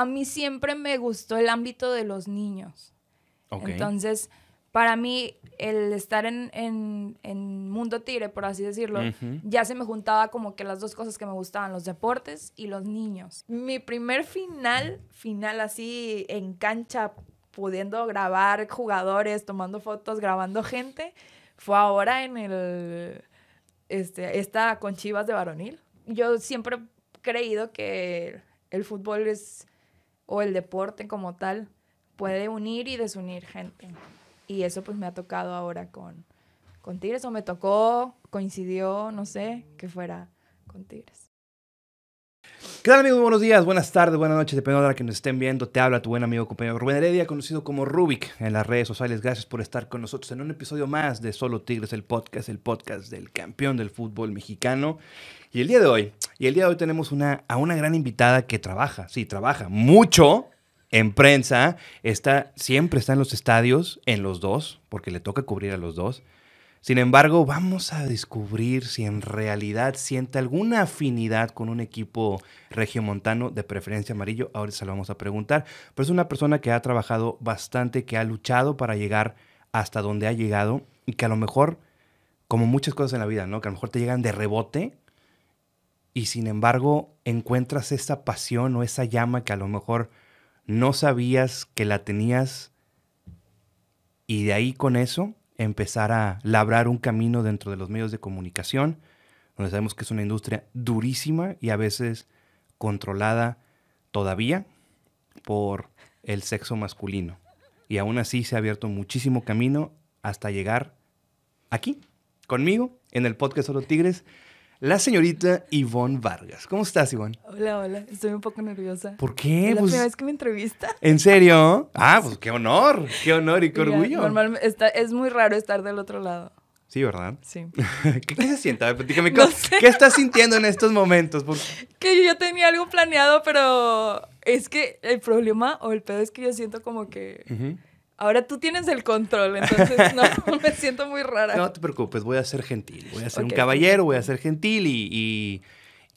a mí siempre me gustó el ámbito de los niños. Entonces, para mí, el estar en, en, Mundo Tigre, por así decirlo, ya se me juntaba como que las dos cosas que me gustaban, los deportes y los niños. Mi primer final, final así en cancha, pudiendo grabar jugadores, tomando fotos, grabando gente, fue ahora en el, este, esta con Chivas de varonil. Yo siempre he creído que el fútbol es, o el deporte como tal, puede unir y desunir gente. Y eso pues me ha tocado ahora con, con Tigres, o me tocó, coincidió, no sé, que fuera con Tigres. ¿Qué tal amigos? Buenos días, buenas tardes, buenas noches, dependiendo de la que nos estén viendo. Te habla tu buen amigo compañero Rubén Heredia, conocido como Rubik en las redes sociales. Gracias por estar con nosotros en un episodio más de Solo Tigres, el podcast, el podcast del campeón del fútbol mexicano. Y el día de hoy, y el día de hoy tenemos una, a una gran invitada que trabaja, sí, trabaja mucho en prensa, está, siempre está en los estadios, en los dos, porque le toca cubrir a los dos. Sin embargo, vamos a descubrir si en realidad siente alguna afinidad con un equipo regiomontano de preferencia amarillo. Ahora se lo vamos a preguntar. Pero es una persona que ha trabajado bastante, que ha luchado para llegar hasta donde ha llegado y que a lo mejor, como muchas cosas en la vida, ¿no? Que a lo mejor te llegan de rebote y sin embargo encuentras esa pasión o esa llama que a lo mejor no sabías que la tenías y de ahí con eso empezar a labrar un camino dentro de los medios de comunicación, donde sabemos que es una industria durísima y a veces controlada todavía por el sexo masculino. Y aún así se ha abierto muchísimo camino hasta llegar aquí, conmigo, en el podcast Solo Tigres la señorita Ivonne Vargas. ¿Cómo estás, Ivonne? Hola, hola. Estoy un poco nerviosa. ¿Por qué? Es la pues primera vez que me entrevista. ¿En serio? Ah, pues qué honor, qué honor y qué orgullo. Normalmente es muy raro estar del otro lado. Sí, ¿verdad? Sí. ¿Qué, se siente? A ver, platícame, ¿qué estás sintiendo en estos momentos? Que yo ya tenía algo planeado, pero es que el problema o el pedo es que yo siento como que... Ahora tú tienes el control, entonces no, me siento muy rara. No te preocupes, voy a ser gentil. Voy a ser un caballero, voy a ser gentil y,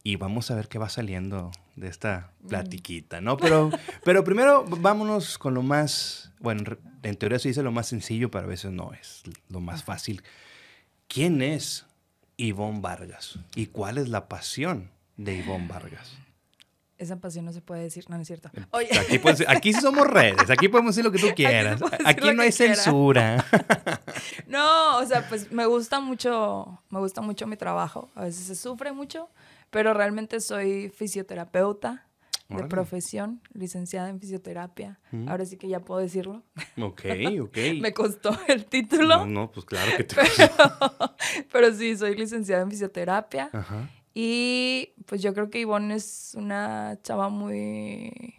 y, vamos a ver qué va saliendo de esta mm. platiquita, ¿no? Pero, pero primero vámonos con lo más, bueno, en teoría se dice lo más sencillo, pero a veces no es lo más fácil. ¿Quién es Ivonne Vargas? ¿Y cuál es la pasión de Ivonne Vargas? Esa pasión no se puede decir, no, no es cierto. Oye. Aquí, somos redes, aquí podemos decir lo que tú quieras. Aquí, no hay censura. no, o sea, pues me gusta mucho, me gusta mucho mi trabajo. A veces se sufre mucho, pero realmente soy fisioterapeuta de profesión, licenciada en fisioterapia. Mm. Ahora sí que ya puedo decirlo. Ok, ok. me costó el título. No, no, pues claro que te pero, pero sí, soy licenciada en fisioterapia. Ajá. Y pues yo creo que Ivonne es una chava muy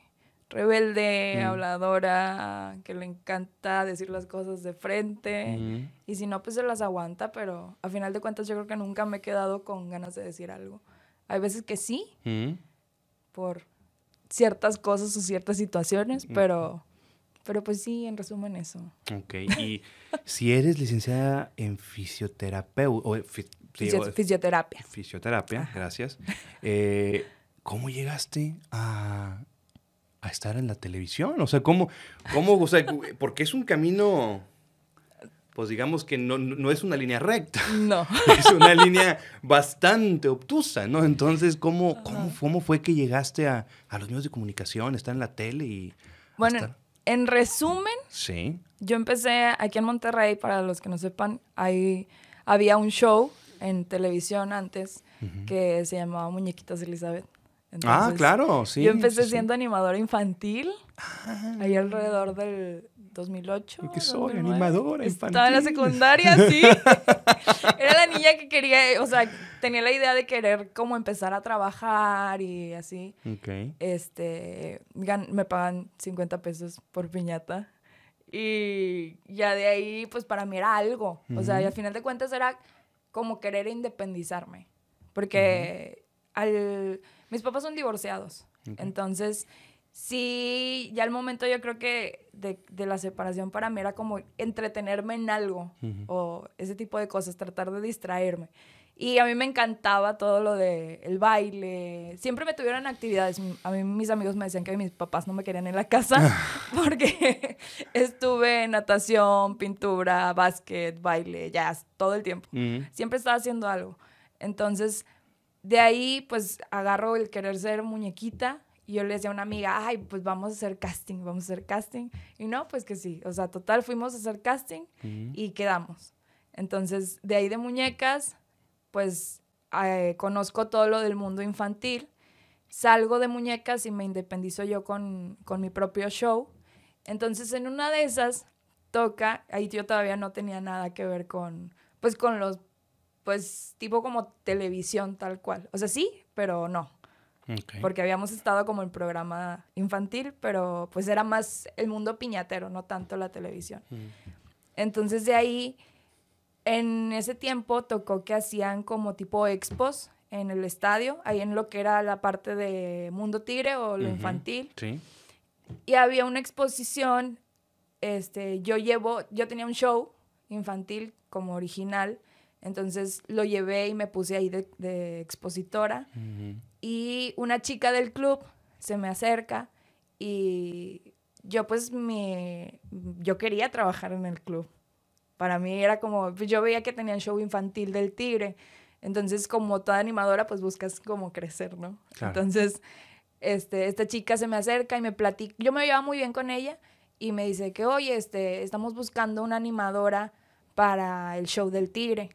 rebelde, mm. habladora, que le encanta decir las cosas de frente. Mm. Y si no, pues se las aguanta, pero a final de cuentas yo creo que nunca me he quedado con ganas de decir algo. Hay veces que sí, mm. por ciertas cosas o ciertas situaciones, pero, pero pues sí, en resumen eso. Ok, y si eres licenciada en fisioterapeuta, fisioterapia. Fisioterapia, gracias. Eh, ¿Cómo llegaste a, a, estar en la televisión? O sea, ¿cómo, cómo, o sea, porque es un camino, pues digamos que no, no es una línea recta. No. Es una línea bastante obtusa, ¿no? Entonces, ¿cómo, cómo, cómo fue que llegaste a, a, los medios de comunicación, estar en la tele y... Bueno, en resumen, sí. yo empecé aquí en Monterrey, para los que no sepan, ahí había un show en televisión antes que se llamaba Muñequitas Elizabeth. ah, claro, sí. Yo empecé siendo animadora infantil, ah. ahí alrededor del 2008. ¿Qué soy? Animadora infantil. Estaba en la secundaria, sí. Era la niña que quería, o sea, tenía la idea de querer como empezar a trabajar y así. Ok. Este, me pagan 50 pesos por piñata. Y ya de ahí, pues para mí era algo. O sea, y al final de cuentas era como querer independizarme. Porque al, mis papás son divorciados. Entonces, sí, ya al momento yo creo que de, de, la separación para mí era como entretenerme en algo o ese tipo de cosas, tratar de distraerme. Y a mí me encantaba todo lo de el baile. Siempre me tuvieron actividades. A mí mis amigos me decían que mis papás no me querían en la casa porque estuve en natación, pintura, básquet, baile, jazz, todo el tiempo. Siempre estaba haciendo algo. Entonces, de ahí, pues agarro el querer ser muñequita. Y yo le decía a una amiga, ay, pues vamos a hacer casting, vamos a hacer casting. Y no, pues que sí. O sea, total, fuimos a hacer casting y quedamos. Entonces, de ahí de muñecas pues eh, conozco todo lo del mundo infantil, salgo de muñecas y me independizo yo con, mi propio show. Entonces en una de esas toca, ahí yo todavía no tenía nada que ver con, pues con los, pues tipo como televisión tal cual. O sea, sí, pero no. Porque habíamos estado como en programa infantil, pero pues era más el mundo piñatero, no tanto la televisión. Entonces de ahí en ese tiempo tocó que hacían como tipo expos en el estadio, ahí en lo que era la parte de Mundo Tigre o lo infantil. Sí. Y había una exposición, este, yo llevo, yo tenía un show infantil como original, entonces lo llevé y me puse ahí de, expositora. Y una chica del club se me acerca y yo pues me, yo quería trabajar en el club. Para mí era como, pues, yo veía que tenían show infantil del tigre, entonces como toda animadora pues buscas como crecer, ¿no? Entonces, este, esta chica se me acerca y me platica, yo me llevaba muy bien con ella y me dice que, oye, este, estamos buscando una animadora para el show del tigre.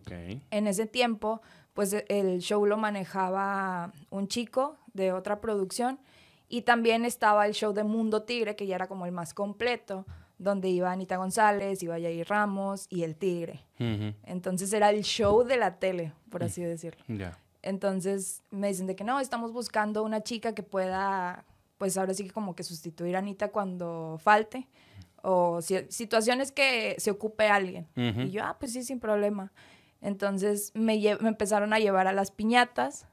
Okay. En ese tiempo, pues e, el show lo manejaba un chico de otra producción y también estaba el show de Mundo Tigre, que ya era como el más completo donde iba Anita González, iba Yair Ramos y El Tigre. Entonces era el show de la tele, por así decirlo. Entonces me dicen de que no, estamos buscando una chica que pueda, pues ahora sí que como que sustituir a Anita cuando falte. O situaciones que se ocupe alguien. Y yo, ah, pues sí, sin problema. Entonces me, me empezaron a llevar a las piñatas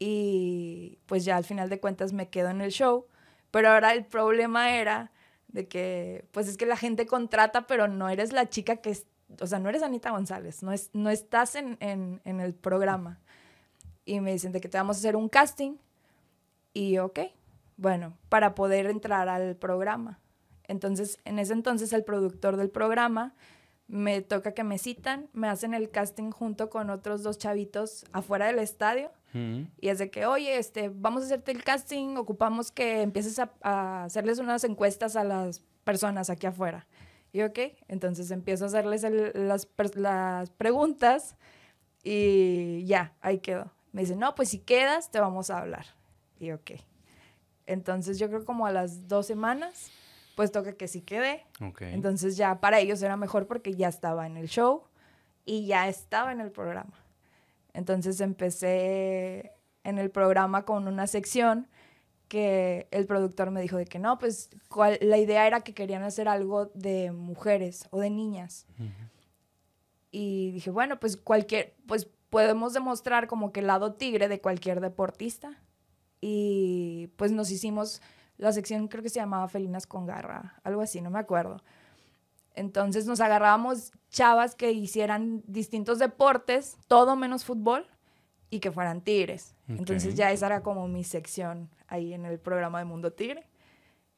y pues ya al final de cuentas me quedo en el show. Pero ahora el problema era de que, pues es que la gente contrata, pero no eres la chica que es, o sea, no eres Anita González, no, es, no estás en, en, el programa. Y me dicen de que te vamos a hacer un casting. Y ok, bueno, para poder entrar al programa. Entonces, en ese entonces el productor del programa me toca que me citan, me hacen el casting junto con otros dos chavitos afuera del estadio. Y es de que, oye, este, vamos a hacerte el casting, ocupamos que empieces a, hacerles unas encuestas a las personas aquí afuera. Y ok, entonces empiezo a hacerles las, las preguntas y ya, ahí quedó. Me dicen, no, pues si quedas, te vamos a hablar. Y ok. Entonces yo creo como a las dos semanas pues toca que sí quedé. Entonces ya para ellos era mejor porque ya estaba en el show y ya estaba en el programa. Entonces empecé en el programa con una sección que el productor me dijo de que no, pues la idea era que querían hacer algo de mujeres o de niñas. Y dije, bueno, pues cualquier, pues podemos demostrar como que el lado tigre de cualquier deportista. Y pues nos hicimos la sección creo que se llamaba Felinas con Garra, algo así, no me acuerdo. Entonces nos agarrábamos chavas que hicieran distintos deportes, todo menos fútbol, y que fueran tigres. Entonces ya esa era como mi sección ahí en el programa de Mundo Tigre.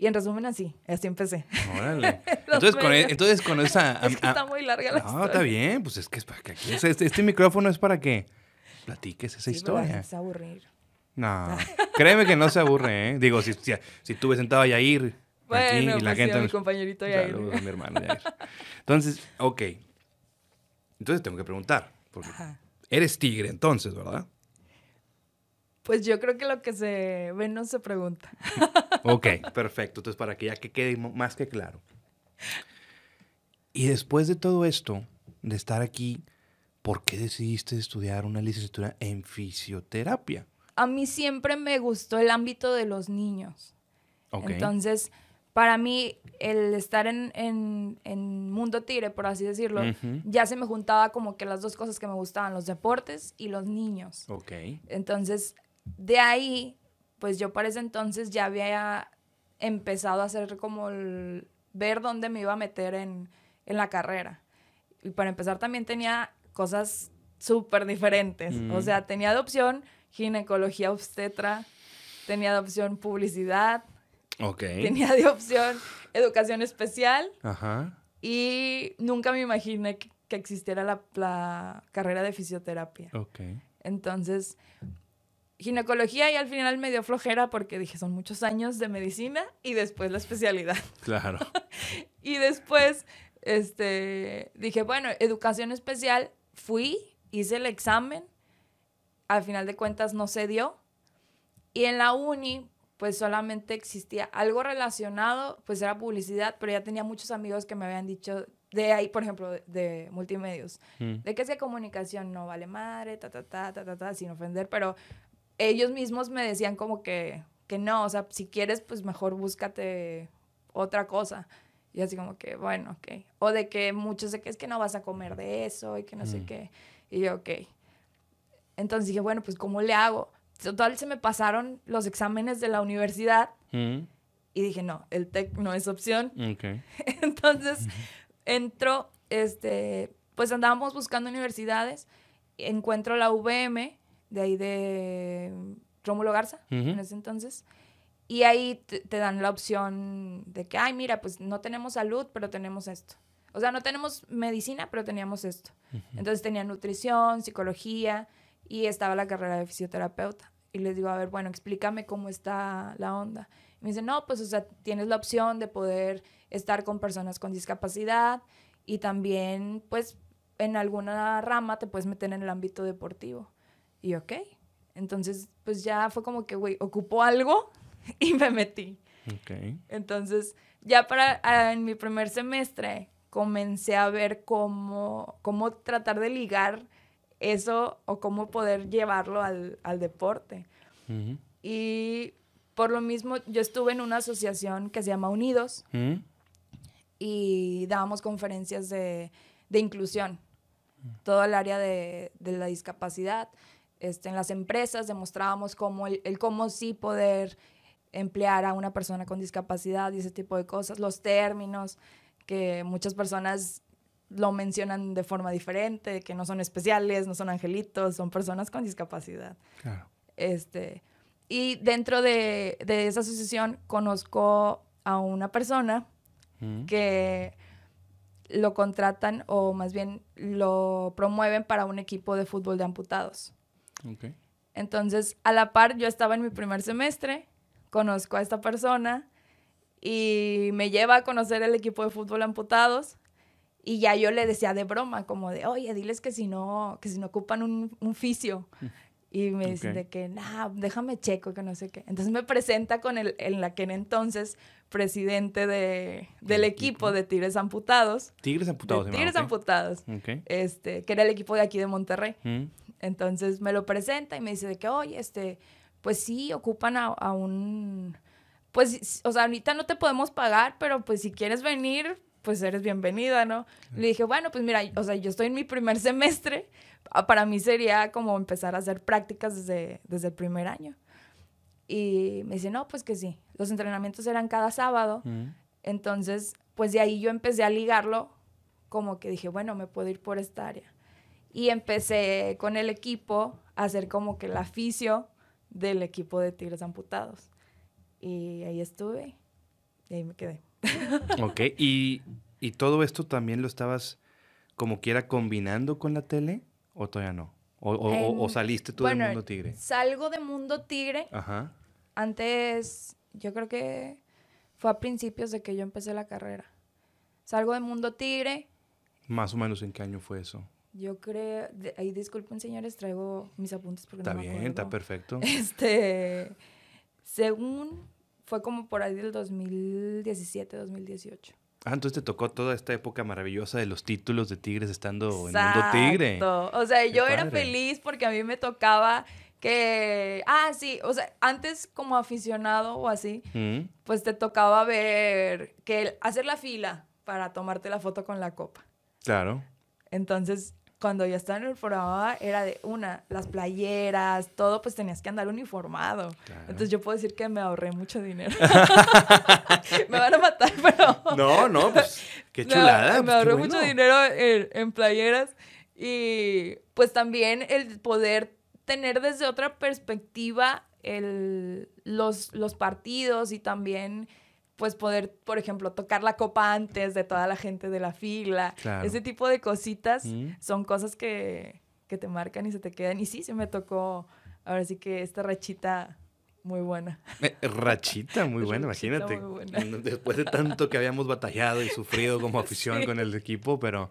Y en resumen así, así empecé. Órale. entonces, con, e, entonces con esa... es que está muy larga la No, está bien, pues es que es para que aquí... Este, este, micrófono es para que platiques esa historia. Es aburrir. No, créeme que no se aburre, ¿eh? Digo, si, si, si tuve sentado a Yair bueno, aquí y la pues gente... Sí, a mi compañerito Yair. Saludos a mi hermano Yair. Entonces, ok. Entonces tengo que preguntar. Porque eres tigre entonces, ¿verdad? Pues yo creo que lo que se ve no se pregunta. ok, perfecto. Entonces, para que ya que quede más que claro. Y después de todo esto, de estar aquí, ¿por qué decidiste estudiar una licenciatura en fisioterapia? a mí siempre me gustó el ámbito de los niños. Entonces, para mí, el estar en, en, Mundo Tigre, por así decirlo, ya se me juntaba como que las dos cosas que me gustaban, los deportes y los niños. Ok. Entonces, de ahí, pues yo para ese entonces ya había empezado a hacer como el, ver dónde me iba a meter en, en la carrera. Y para empezar también tenía cosas súper diferentes. O sea, tenía de opción ginecología obstetra, tenía de opción publicidad, tenía de opción educación especial. Ajá. Y nunca me imaginé que, existiera la, carrera de fisioterapia. Ok. Entonces, ginecología y al final me dio flojera porque dije, son muchos años de medicina y después la especialidad. Claro. y después, este, dije, bueno, educación especial, fui, hice el examen, al final de cuentas no se dio. Y en la uni, pues solamente existía algo relacionado, pues era publicidad, pero ya tenía muchos amigos que me habían dicho de ahí, por ejemplo, de, multimedios, mm. de que es que comunicación no vale madre, ta, ta, ta, ta, ta, ta, sin ofender, pero ellos mismos me decían como que, que no, o sea, si quieres, pues mejor búscate otra cosa. Y así como que, bueno, ok. O de que muchos de que es que no vas a comer de eso y que no sé mm. qué. Y yo, ok. Entonces dije, bueno, pues ¿cómo le hago? Total, se me pasaron los exámenes de la universidad mm. y dije, no, el TEC no es opción. Entonces, entro, este, pues andábamos buscando universidades, encuentro la VM, de ahí de Rómulo Garza, en ese entonces, y ahí te, dan la opción de que, ay, mira, pues no tenemos salud, pero tenemos esto. O sea, no tenemos medicina, pero teníamos esto. Entonces tenía nutrición, psicología, y estaba la carrera de fisioterapeuta. Y les digo, a ver, bueno, explícame cómo está la onda. Y me dice, no, pues, o sea, tienes la opción de poder estar con personas con discapacidad y también, pues, en alguna rama te puedes meter en el ámbito deportivo. Y ok. Entonces, pues ya fue como que, güey, ocupó algo y me metí. Ok. Entonces, ya para ah, en mi primer semestre comencé a ver cómo, cómo tratar de ligar eso o cómo poder llevarlo al, deporte. Y por lo mismo, yo estuve en una asociación que se llama Unidos y dábamos conferencias de, inclusión, todo el área de, la discapacidad. Este, en las empresas demostrábamos cómo el, el, cómo sí poder emplear a una persona con discapacidad y ese tipo de cosas, los términos que muchas personas lo mencionan de forma diferente, que no son especiales, no son angelitos, son personas con discapacidad. Este, y dentro de, esa asociación conozco a una persona mm. que lo contratan o más bien lo promueven para un equipo de fútbol de amputados. Entonces, a la par, yo estaba en mi primer semestre, conozco a esta persona y me lleva a conocer el equipo de fútbol amputados y ya yo le decía de broma, como de, oye, diles que si no, que si no ocupan un, un fisio. Y me dice de que, nah, déjame checo, que no sé qué. Entonces me presenta con el, en la que en entonces, presidente de, del equipo de Tigres Amputados. Tigres Amputados. Tigres Amputados. Este, que era el equipo de aquí de Monterrey. Mm. Entonces me lo presenta y me dice de que, oye, este, pues sí, ocupan a, a un... Pues, o sea, ahorita no te podemos pagar, pero pues si quieres venir, pues eres bienvenida, ¿no? Le dije, bueno, pues mira, o sea, yo estoy en mi primer semestre, ah, para mí sería como empezar a hacer prácticas desde, desde el primer año. Y me dice, no, pues que sí, los entrenamientos eran cada sábado, entonces, pues de ahí yo empecé a ligarlo, como que dije, bueno, me puedo ir por esta área. Y empecé con el equipo a hacer como que el aficio del equipo de Tigres Amputados. Y ahí estuve y ahí me quedé. ok, ¿Y, todo esto también lo estabas como quiera combinando con la tele o todavía no? ¿O, saliste tú de Mundo Tigre? Salgo de Mundo Tigre. Ajá. Antes, yo creo que fue a principios de que yo empecé la carrera. Salgo de Mundo Tigre. Más o menos en qué año fue eso. Yo creo, ahí disculpen señores, traigo mis apuntes porque está bien, está perfecto. Este, según fue como por ahí del 2017, 2018. Ah, entonces te tocó toda esta época maravillosa de los títulos de Tigres estando en Mundo Tigre. O sea, yo era feliz porque a mí me tocaba que, ah, sí, o sea, antes como aficionado o así, mm. pues te tocaba ver que hacer la fila para tomarte la foto con la copa. Claro. Entonces, cuando ya estaba en el programa era de una, las playeras, todo, pues tenías que andar uniformado. Entonces yo puedo decir que me ahorré mucho dinero. me van a matar, pero... No, no, pues qué chulada. me, pues, ahorré mucho dinero en, playeras Y pues también el poder tener desde otra perspectiva el, los, los partidos y también pues poder, por ejemplo, tocar la copa antes de toda la gente de la fila. Ese tipo de cositas mm. son cosas que, que, te marcan y se te quedan. Y sí, se me tocó, ahora sí que esta rachita muy buena. Eh, rachita muy buena, imagínate. Después de tanto que habíamos batallado y sufrido como afición con el equipo, pero...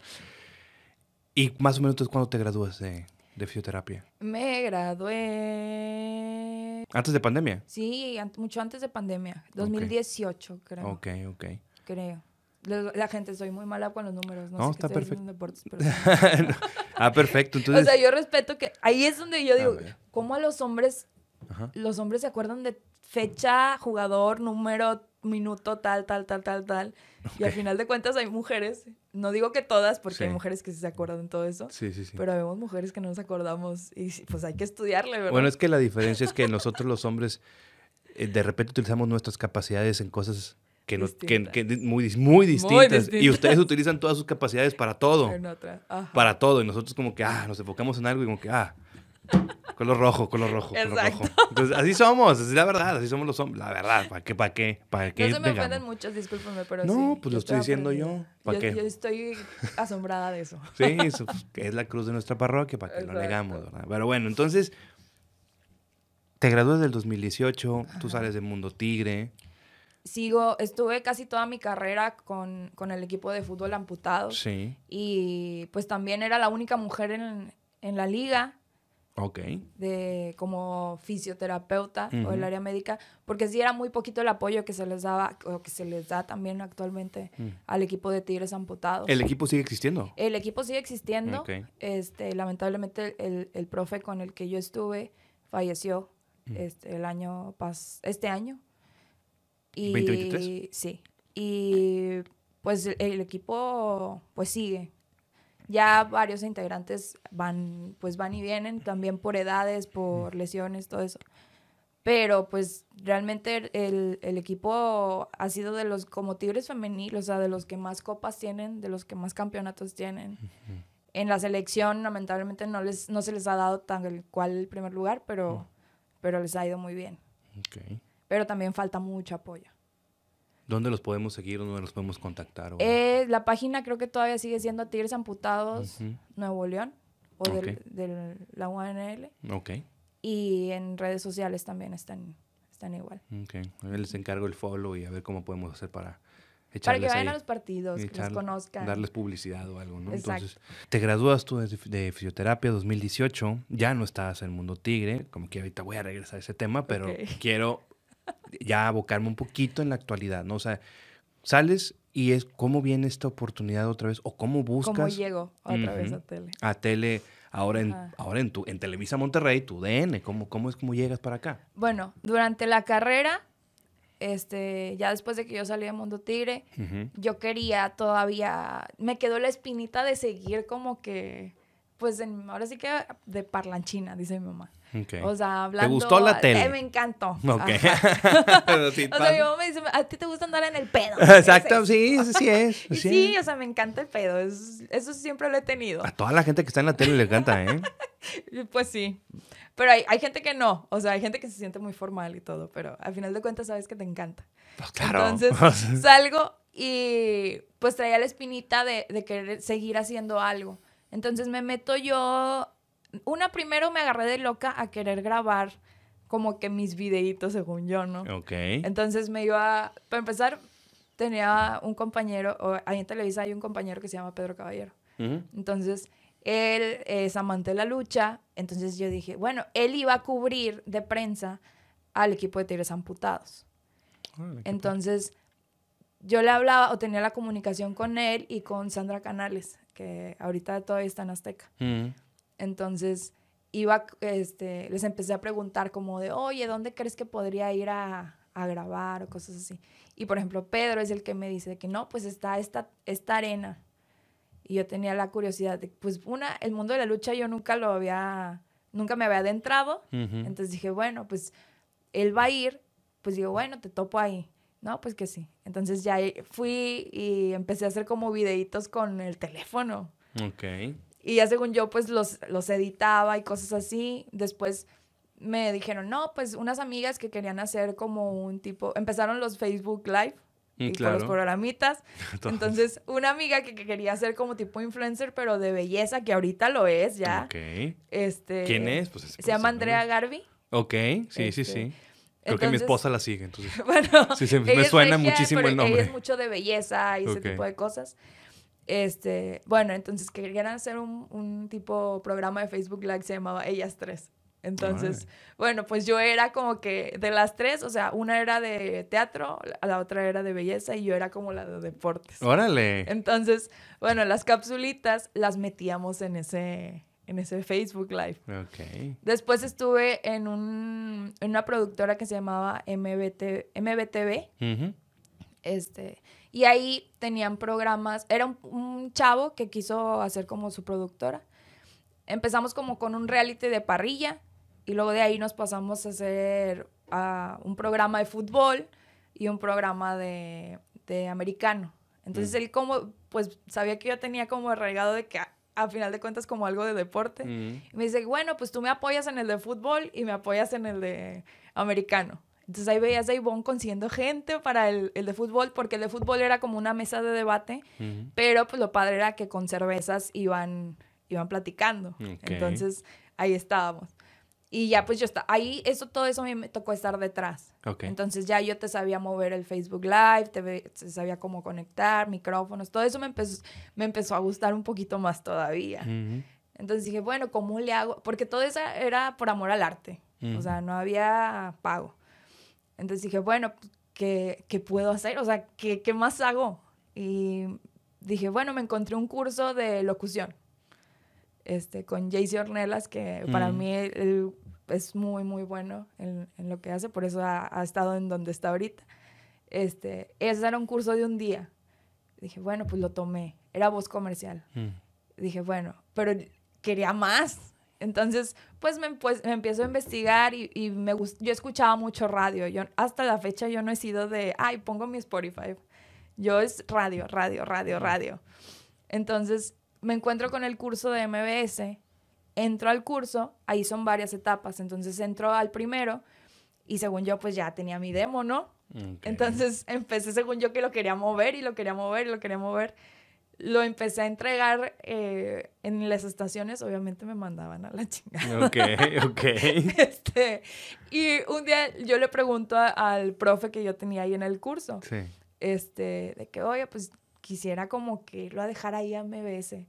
¿Y más o menos entonces cuándo te gradúas de, de fisioterapia? Me gradué... ¿Antes de pandemia? Sí, mucho antes de pandemia. 2018, creo. Ok, ok. Creo. La gente, soy muy mala con los números. No, está perfecto. ah, perfecto. O sea, yo respeto que... Ahí es donde yo digo, ¿cómo a los hombres... Los hombres se acuerdan de fecha, jugador, número, minuto, tal, tal, tal, tal, tal. Y al final de cuentas hay mujeres, no digo que todas, porque hay mujeres que sí se acuerdan de todo eso. Sí, sí, sí. Pero vemos mujeres que no nos acordamos y pues hay que estudiarle, ¿verdad? Bueno, es que la diferencia es que nosotros los hombres eh, de repente utilizamos nuestras capacidades en cosas que, no, que, muy, muy, distintas. Y ustedes utilizan todas sus capacidades para todo. Para todo. Y nosotros como que, ah, nos enfocamos en algo y como que, ah, Color rojo, color rojo, color rojo. Entonces, así somos, es la verdad, así somos los hombres. La verdad, ¿para qué, para qué, para qué? No se me ofenden muchos, discúlpenme, pero no, sí. No, pues lo estoy diciendo yo. ¿Para yo, qué? Yo estoy asombrada de eso. Sí, eso, pues, que es la cruz de nuestra parroquia, para que lo negamos, ¿verdad? Pero bueno, entonces, te gradúas del 2018, tú sales del Mundo Tigre. Sigo, estuve casi toda mi carrera con, con el equipo de fútbol amputado. Sí. Y pues también era la única mujer en, en la liga. Ok. De, como fisioterapeuta o el área médica, porque sí era muy poquito el apoyo que se les daba, o que se les da también actualmente mm. al equipo de Tigres Amputados. ¿El equipo sigue existiendo? El equipo sigue existiendo. Este, lamentablemente el, el, profe con el que yo estuve falleció mm. este, el año pas este año. Y, ¿2023? Sí. Y pues el equipo pues sigue ya varios integrantes van, pues van y vienen, también por edades, por lesiones, todo eso. Pero pues realmente el, equipo ha sido de los, como Tigres Femenil, o sea, de los que más copas tienen, de los que más campeonatos tienen. En la selección, lamentablemente, no, les, no se les ha dado tal cual el primer lugar, pero, pero les ha ido muy bien. Pero también falta mucho apoyo. ¿Dónde los podemos seguir? ¿Dónde los podemos contactar? Eh, la página creo que todavía sigue siendo Tigres Amputados Nuevo León o de la UNL. Ok. Y en redes sociales también están, están igual. Ok. A ver, les encargo el follow y a ver cómo podemos hacer para echarles Para que vayan a los partidos, que los conozcan. Darles publicidad o algo, ¿no? Entonces, te gradúas tú de, fisioterapia 2018, ya no estás en el mundo tigre, como que ahorita voy a regresar a ese tema, pero quiero ya abocarme un poquito en la actualidad, ¿no? O sea, sales y es cómo viene esta oportunidad otra vez o cómo buscas. ¿Cómo llego otra vez a tele? A tele, ahora en, ahora en, tu, en Televisa Monterrey, tu DN, ¿cómo, ¿cómo es cómo llegas para acá? Bueno, durante la carrera, este, ya después de que yo salí de Mundo Tigre, yo quería todavía, me quedó la espinita de seguir como que, pues ahora sí que de parlanchina, dice mi mamá. O sea, hablando. ¿Te gustó la tele? Eh, me encantó. Ok. o sea, mi mamá me dice, ¿a ti te gusta andar en el pedo? Exacto, sí, sí es. Sí, sí, o sea, me encanta el pedo. eso siempre lo he tenido. A toda la gente que está en la tele le encanta, ¿eh? pues sí. Pero hay, hay, gente que no. O sea, hay gente que se siente muy formal y todo. Pero al final de cuentas sabes que te encanta. Pues claro. Entonces salgo y pues traía la espinita de, de querer seguir haciendo algo. Entonces me meto yo una primero me agarré de loca a querer grabar como que mis videitos, según yo, ¿no? Ok. Entonces me iba, para empezar, tenía un compañero, o ahí en Televisa hay un compañero que se llama Pedro Caballero. Entonces, él es amante de la lucha, entonces yo dije, bueno, él iba a cubrir de prensa al equipo de Tigres Amputados. entonces, yo le hablaba o tenía la comunicación con él y con Sandra Canales, que ahorita todavía está en Azteca. Entonces, iba, este, les empecé a preguntar como de, oye, ¿dónde crees que podría ir a, grabar o cosas así? Y por ejemplo, Pedro es el que me dice que no, pues está esta, esta arena. Y yo tenía la curiosidad de, pues una, el mundo de la lucha yo nunca lo había, nunca me había adentrado. Entonces dije, bueno, pues él va a ir, pues digo, bueno, te topo ahí. No, pues que sí. Entonces ya fui y empecé a hacer como videitos con el teléfono. Ok. Y ya según yo, pues los, los editaba y cosas así. Después me dijeron, no, pues unas amigas que querían hacer como un tipo, empezaron los Facebook Live mm, y con los programitas. Entonces, una amiga que, quería hacer como tipo influencer, pero de belleza, que ahorita lo es ya. Ok. Este, ¿Quién es? Pues se llama Andrea Garvey. Ok, sí, sí, sí. Creo que mi esposa la sigue, entonces. Bueno, sí, me suena muchísimo el nombre. Ella es mucho de belleza y ese tipo de cosas. Este, bueno, entonces querían hacer un, un tipo programa de Facebook Live se llamaba Ellas Tres. Entonces, bueno, pues yo era como que de las tres, o sea, una era de teatro, la otra era de belleza y yo era como la de deportes. Órale. Entonces, bueno, las capsulitas las metíamos en ese, en ese Facebook Live. Ok. Después estuve en, un, en una productora que se llamaba MBT, MBTV. Este, y ahí tenían programas, era un, un chavo que quiso hacer como su productora. Empezamos como con un reality de parrilla y luego de ahí nos pasamos a hacer un programa de fútbol y un programa de, americano. Entonces mm. él como, pues sabía que yo tenía como arraigado de que a, final de cuentas como algo de deporte. Mm. Y me dice, bueno, pues tú me apoyas en el de fútbol y me apoyas en el de americano. Entonces ahí veías a Ivonne consiguiendo gente para el, de fútbol, porque el de fútbol era como una mesa de debate, pero pues lo padre era que con cervezas iban, iban platicando. Entonces ahí estábamos. Y ya pues yo estaba, ahí eso, todo eso a mí me tocó estar detrás. Entonces ya yo te sabía mover el Facebook Live, te, sabía cómo conectar, micrófonos, todo eso me empezó, me empezó a gustar un poquito más todavía. Entonces dije, bueno, ¿cómo le hago? Porque todo eso era por amor al arte, o sea, no había pago. Entonces dije, bueno, ¿qué, ¿qué, puedo hacer? O sea, ¿qué, ¿qué más hago? Y dije, bueno, me encontré un curso de locución este, con Jaycee Ornelas, que para mm. mí es muy, muy bueno en, lo que hace, por eso ha, estado en donde está ahorita. Este, ese era un curso de un día. Dije, bueno, pues lo tomé. Era voz comercial. Mm. Dije, bueno, pero quería más. Entonces, pues me, pues, me empiezo a investigar y, y me yo escuchaba mucho radio. Yo, hasta la fecha yo no he sido de, ay, pongo mi Spotify. Yo es radio, radio, radio, radio. Entonces, me encuentro con el curso de MBS, entro al curso, ahí son varias etapas, entonces entro al primero y según yo pues ya tenía mi demo, ¿no? Entonces empecé según yo que lo quería mover y lo quería mover y lo quería mover. Lo empecé a entregar eh, en las estaciones, obviamente me mandaban a la chingada. Ok, ok. Este, y un día yo le pregunto al profe que yo tenía ahí en el curso, sí. este, de que, oye, pues quisiera como que lo a dejar ahí a MBS.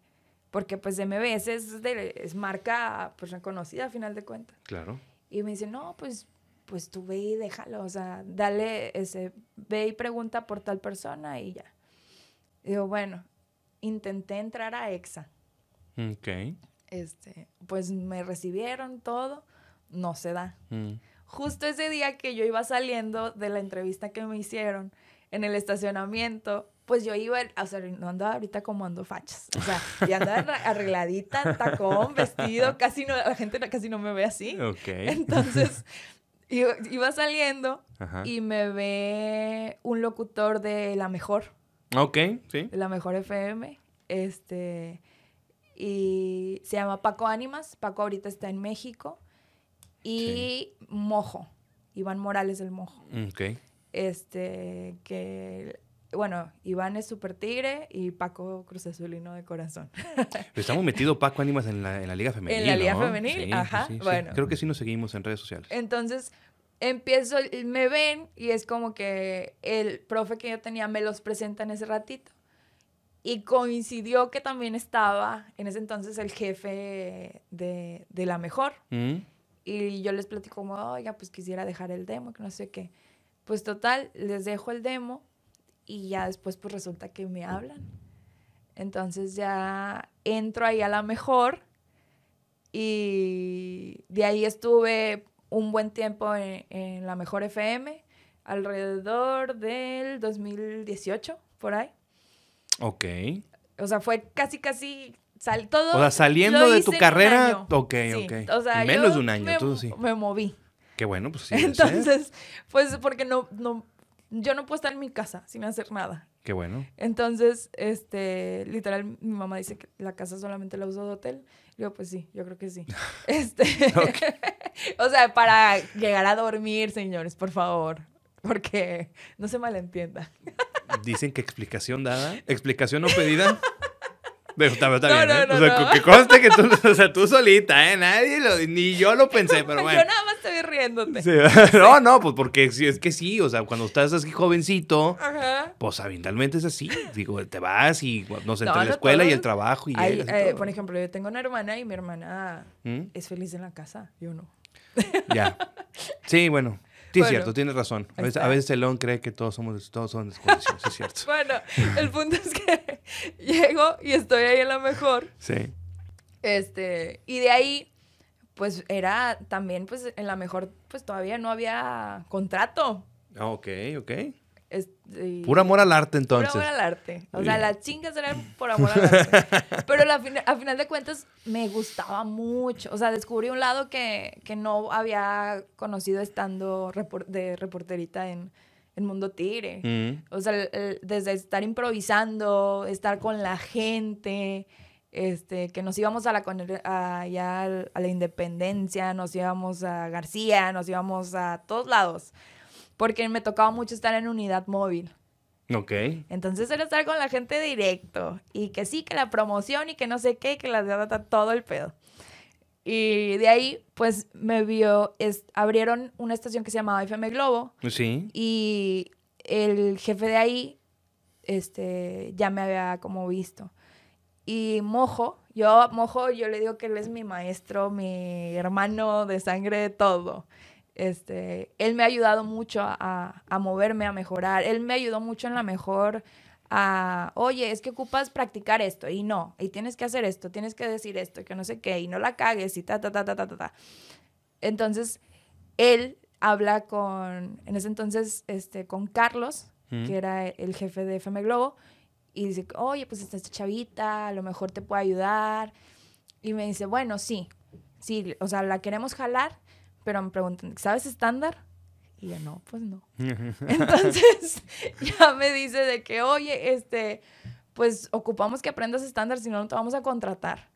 Porque pues MBS es, de, es marca pues reconocida a final de cuentas. Claro. Y me dice, no, pues, pues tú ve y déjalo. O sea, dale ese, ve y pregunta por tal persona y ya. digo, bueno, intenté entrar a EXA. Ok. Este, pues me recibieron todo, no se da. Mm. Justo ese día que yo iba saliendo de la entrevista que me hicieron en el estacionamiento, pues yo iba, o sea, no andaba ahorita como ando fachas. O sea, ya andaba arregladita, tacón, vestido, casi no, la gente casi no me ve así. Ok. Entonces, iba saliendo y me ve un locutor de La Mejor. Ok, sí. La Mejor FM. Este, y se llama Paco Ánimas. Paco ahorita está en México. Y Mojo, Iván Morales del Mojo. Ok. Este, que bueno, Iván es super tigre y Paco Cruz Azulino de corazón. estamos metidos Paco Ánimas en la, en la Liga Femenil. En la Liga Femenil, ajá. bueno. Creo que sí nos seguimos en redes sociales. Entonces, empiezo, me ven y es como que el profe que yo tenía me los presenta en ese ratito. Y coincidió que también estaba en ese entonces el jefe de, de la mejor. Mm. Y yo les platico como, oiga, pues quisiera dejar el demo, que no sé qué. Pues total, les dejo el demo y ya después pues resulta que me hablan. Entonces ya entro ahí a la mejor y de ahí estuve un buen tiempo en, la mejor FM, alrededor del 2018, por ahí. Ok. O sea, fue casi, casi sal, todo. O sea, saliendo de tu carrera, ok, ok. O sea, Menos de un año, me, todo sí. Me moví. Qué bueno, pues sí. Entonces, pues porque no, no, yo no puedo estar en mi casa sin hacer nada. Qué bueno. Entonces, este, literal, mi mamá dice que la casa solamente la uso de hotel. Yo, pues sí, yo creo que sí. este, o sea, para llegar a dormir, señores, por favor. Porque no se malentienda. Dicen que explicación dada, explicación no pedida. Pero está, bien, ¿eh? o sea, que conste que tú, o sea, tú solita, ¿eh? Nadie lo, ni yo lo pensé, pero bueno. Yo nada más te vi riéndote. No, no, pues porque es que sí, o sea, cuando estás así jovencito, pues eventualmente es así. Digo, te vas y no sé, entre la escuela y el trabajo y eh, Por ejemplo, yo tengo una hermana y mi hermana ¿Mm? es feliz en la casa, yo no. Ya. Sí, bueno. Sí, es cierto, tienes razón. A veces, a veces, el león cree que todos somos todos son desconocidos, es cierto. bueno, el punto es que llego y estoy ahí en la mejor. Sí. Este, y de ahí, pues era también, pues en la mejor, pues todavía no había contrato. Ah, ok, ok. Puro amor al arte, entonces. Puro amor al arte. O sea, las chingas eran por amor al arte. Pero la, a final de cuentas me gustaba mucho. O sea, descubrí un lado que, no había conocido estando de reporterita en, en Mundo Tigre. Mm. O sea, desde estar improvisando, estar con la gente, este, que nos íbamos a la, a, a la Independencia, nos íbamos a García, nos íbamos a todos lados porque me tocaba mucho estar en unidad móvil. Ok. Entonces era estar con la gente directo. Y que sí, que la promoción y que no sé qué, que la data, todo el pedo. Y de ahí, pues me vio, es, abrieron una estación que se llamaba FM Globo. Sí. Y el jefe de ahí, este, ya me había como visto. Y Mojo, yo, Mojo, yo le digo que él es mi maestro, mi hermano de sangre, todo. Este, él me ha ayudado mucho a, moverme, a mejorar. Él me ayudó mucho en la mejor a, oye, es que ocupas practicar esto y no, y tienes que hacer esto, tienes que decir esto, que no sé qué, y no la cagues y ta, ta, ta, ta, ta, ta. Entonces, él habla con, en ese entonces, este, con Carlos, que era el jefe de FM Globo, y dice, oye, pues está esta chavita, a lo mejor te puede ayudar. Y me dice, bueno, sí, sí, o sea, la queremos jalar, pero me preguntan, ¿sabes estándar? Y yo, no, pues no. Entonces, ya me dice de que, oye, este, pues ocupamos que aprendas estándar, si no, no te vamos a contratar.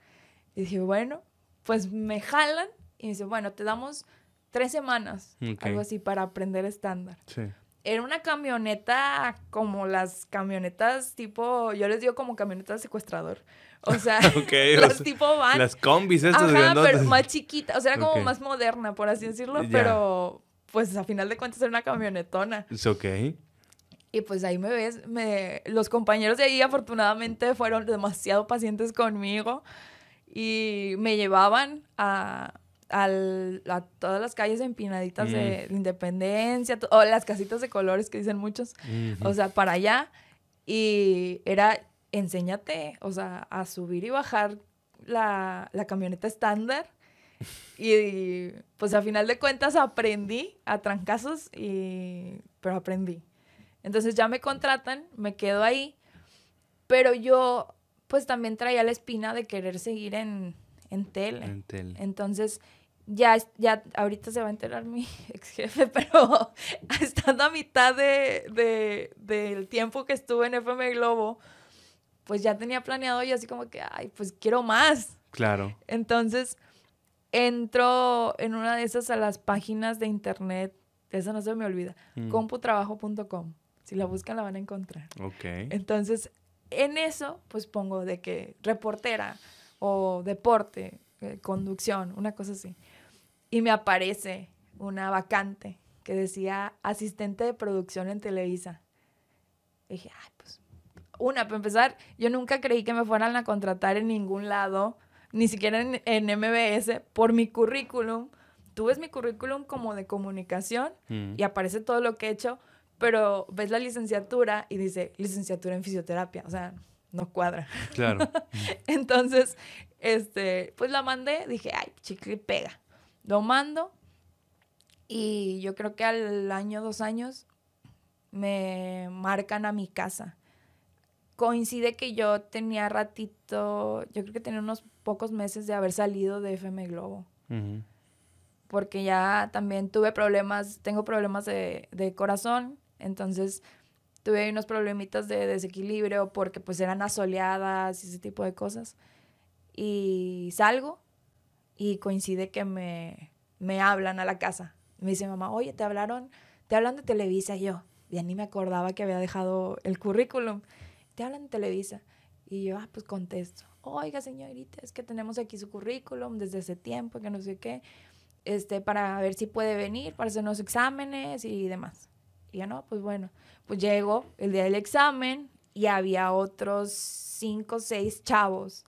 Y dije, bueno, pues me jalan y dice, bueno, te damos tres semanas, algo así, para aprender estándar. Sí. Era una camioneta como las camionetas tipo, yo les digo como camioneta de secuestrador. O sea, los tipo van. Las combis estas Ajá, pero más chiquita. O sea, era como más moderna, por así decirlo. Pero, pues, a final de cuentas era una camionetona. Es ok. Y pues ahí me ves, me, los compañeros de ahí afortunadamente fueron demasiado pacientes conmigo y me llevaban a, a todas las calles empinaditas de mm. Independencia, o las casitas de colores que dicen muchos, o sea, para allá. Y era enséñate, o sea, a subir y bajar la, camioneta estándar. Y, pues a final de cuentas aprendí a trancazos, y, pero aprendí. Entonces ya me contratan, me quedo ahí, pero yo pues también traía la espina de querer seguir en, en tele. En tele. Entonces ya, ya ahorita se va a enterar mi ex jefe, pero estando a mitad de, de, del tiempo que estuve en FM Globo, pues ya tenía planeado y así como que, ay, pues quiero más. Claro. Entonces, entro en una de esas a las páginas de internet, esa no se me olvida, mm. computrabajo.com. Si la buscan la van a encontrar. Ok. Entonces, en eso, pues pongo de que reportera o deporte, eh, conducción, una cosa así. Y me aparece una vacante que decía asistente de producción en Televisa. dije, ay, pues una, para empezar, yo nunca creí que me fueran a contratar en ningún lado, ni siquiera en, MBS, por mi currículum. Tú ves mi currículum como de comunicación mm. y aparece todo lo que he hecho, pero ves la licenciatura y dice licenciatura en fisioterapia, o sea, no cuadra. Claro. Entonces, este, pues la mandé, dije, ay, chicle pega. Lo mando y yo creo que al año, dos años, me marcan a mi casa coincide que yo tenía ratito, yo creo que tenía unos pocos meses de haber salido de FM Globo. Porque ya también tuve problemas, tengo problemas de, corazón, entonces tuve unos problemitas de desequilibrio porque pues eran asoleadas y ese tipo de cosas. Y salgo y coincide que me, me hablan a la casa. Me dice mamá, oye, te hablaron, te hablan de Televisa. Y yo, ya ni me acordaba que había dejado el currículum. Te hablan de Televisa. Y yo, ah, pues contesto. Oiga, señorita, es que tenemos aquí su currículum desde ese tiempo, que no sé qué, este, para ver si puede venir, para hacernos exámenes y demás. Y yo, no, pues bueno, pues llego el día del examen y había otros cinco, seis chavos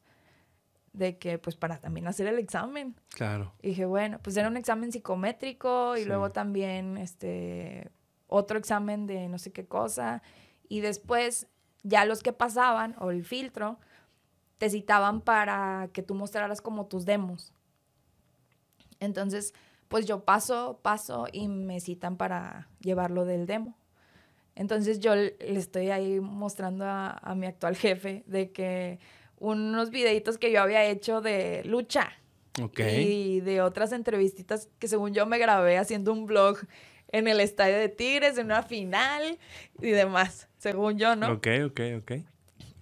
de que, pues para también hacer el examen. Claro. Y dije, bueno, pues era un examen psicométrico y luego también, este, otro examen de no sé qué cosa. Y después, ya los que pasaban, o el filtro, te citaban para que tú mostraras como tus demos. Entonces, pues yo paso, paso y me citan para llevarlo del demo. Entonces yo le estoy ahí mostrando a, mi actual jefe de que unos videitos que yo había hecho de lucha. Y de otras entrevistitas que según yo me grabé haciendo un blog en el estadio de Tigres, en una final y demás, según yo, ¿no? Ok, ok, ok.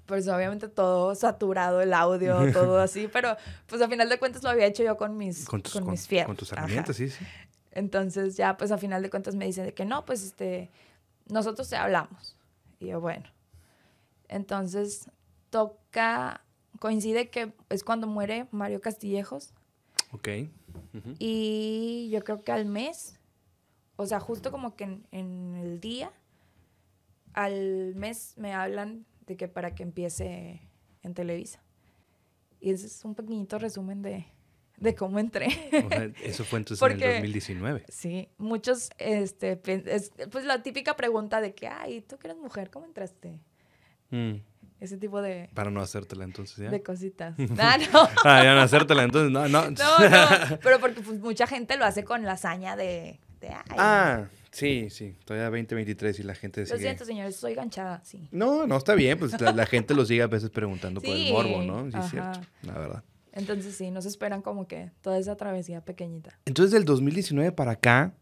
Pues obviamente todo saturado, el audio, todo así, pero pues a final de cuentas lo había hecho yo con mis, con, mis fierros. Con tus herramientas, sí, sí. Entonces ya pues a final de cuentas me dicen de que no, pues este, nosotros te hablamos. Y yo, bueno. Entonces toca, coincide que es cuando muere Mario Castillejos. Ok. Y yo creo que al mes, o sea, justo como que en, el día, al mes me hablan de que para que empiece en Televisa. Y ese es un pequeñito resumen de, de cómo entré. eso fue entonces en el 2019. Sí, muchos, este, pues la típica pregunta de que, ay, tú que eres mujer, ¿cómo entraste? Mm. Ese tipo de... Para no hacértela entonces, ¿ya? De cositas. ah, no. ya no hacértela entonces, no, no. no, no, pero porque pues, mucha gente lo hace con la hazaña de... ay, ah, sí, sí, todavía 2023 y la gente sigue... Lo siento, señores, soy ganchada, sí. No, no, está bien, pues la, gente lo sigue a veces preguntando por el morbo, ¿no? Sí, es cierto, la verdad. Entonces sí, nos esperan como que toda esa travesía pequeñita. Entonces del 2019 para acá...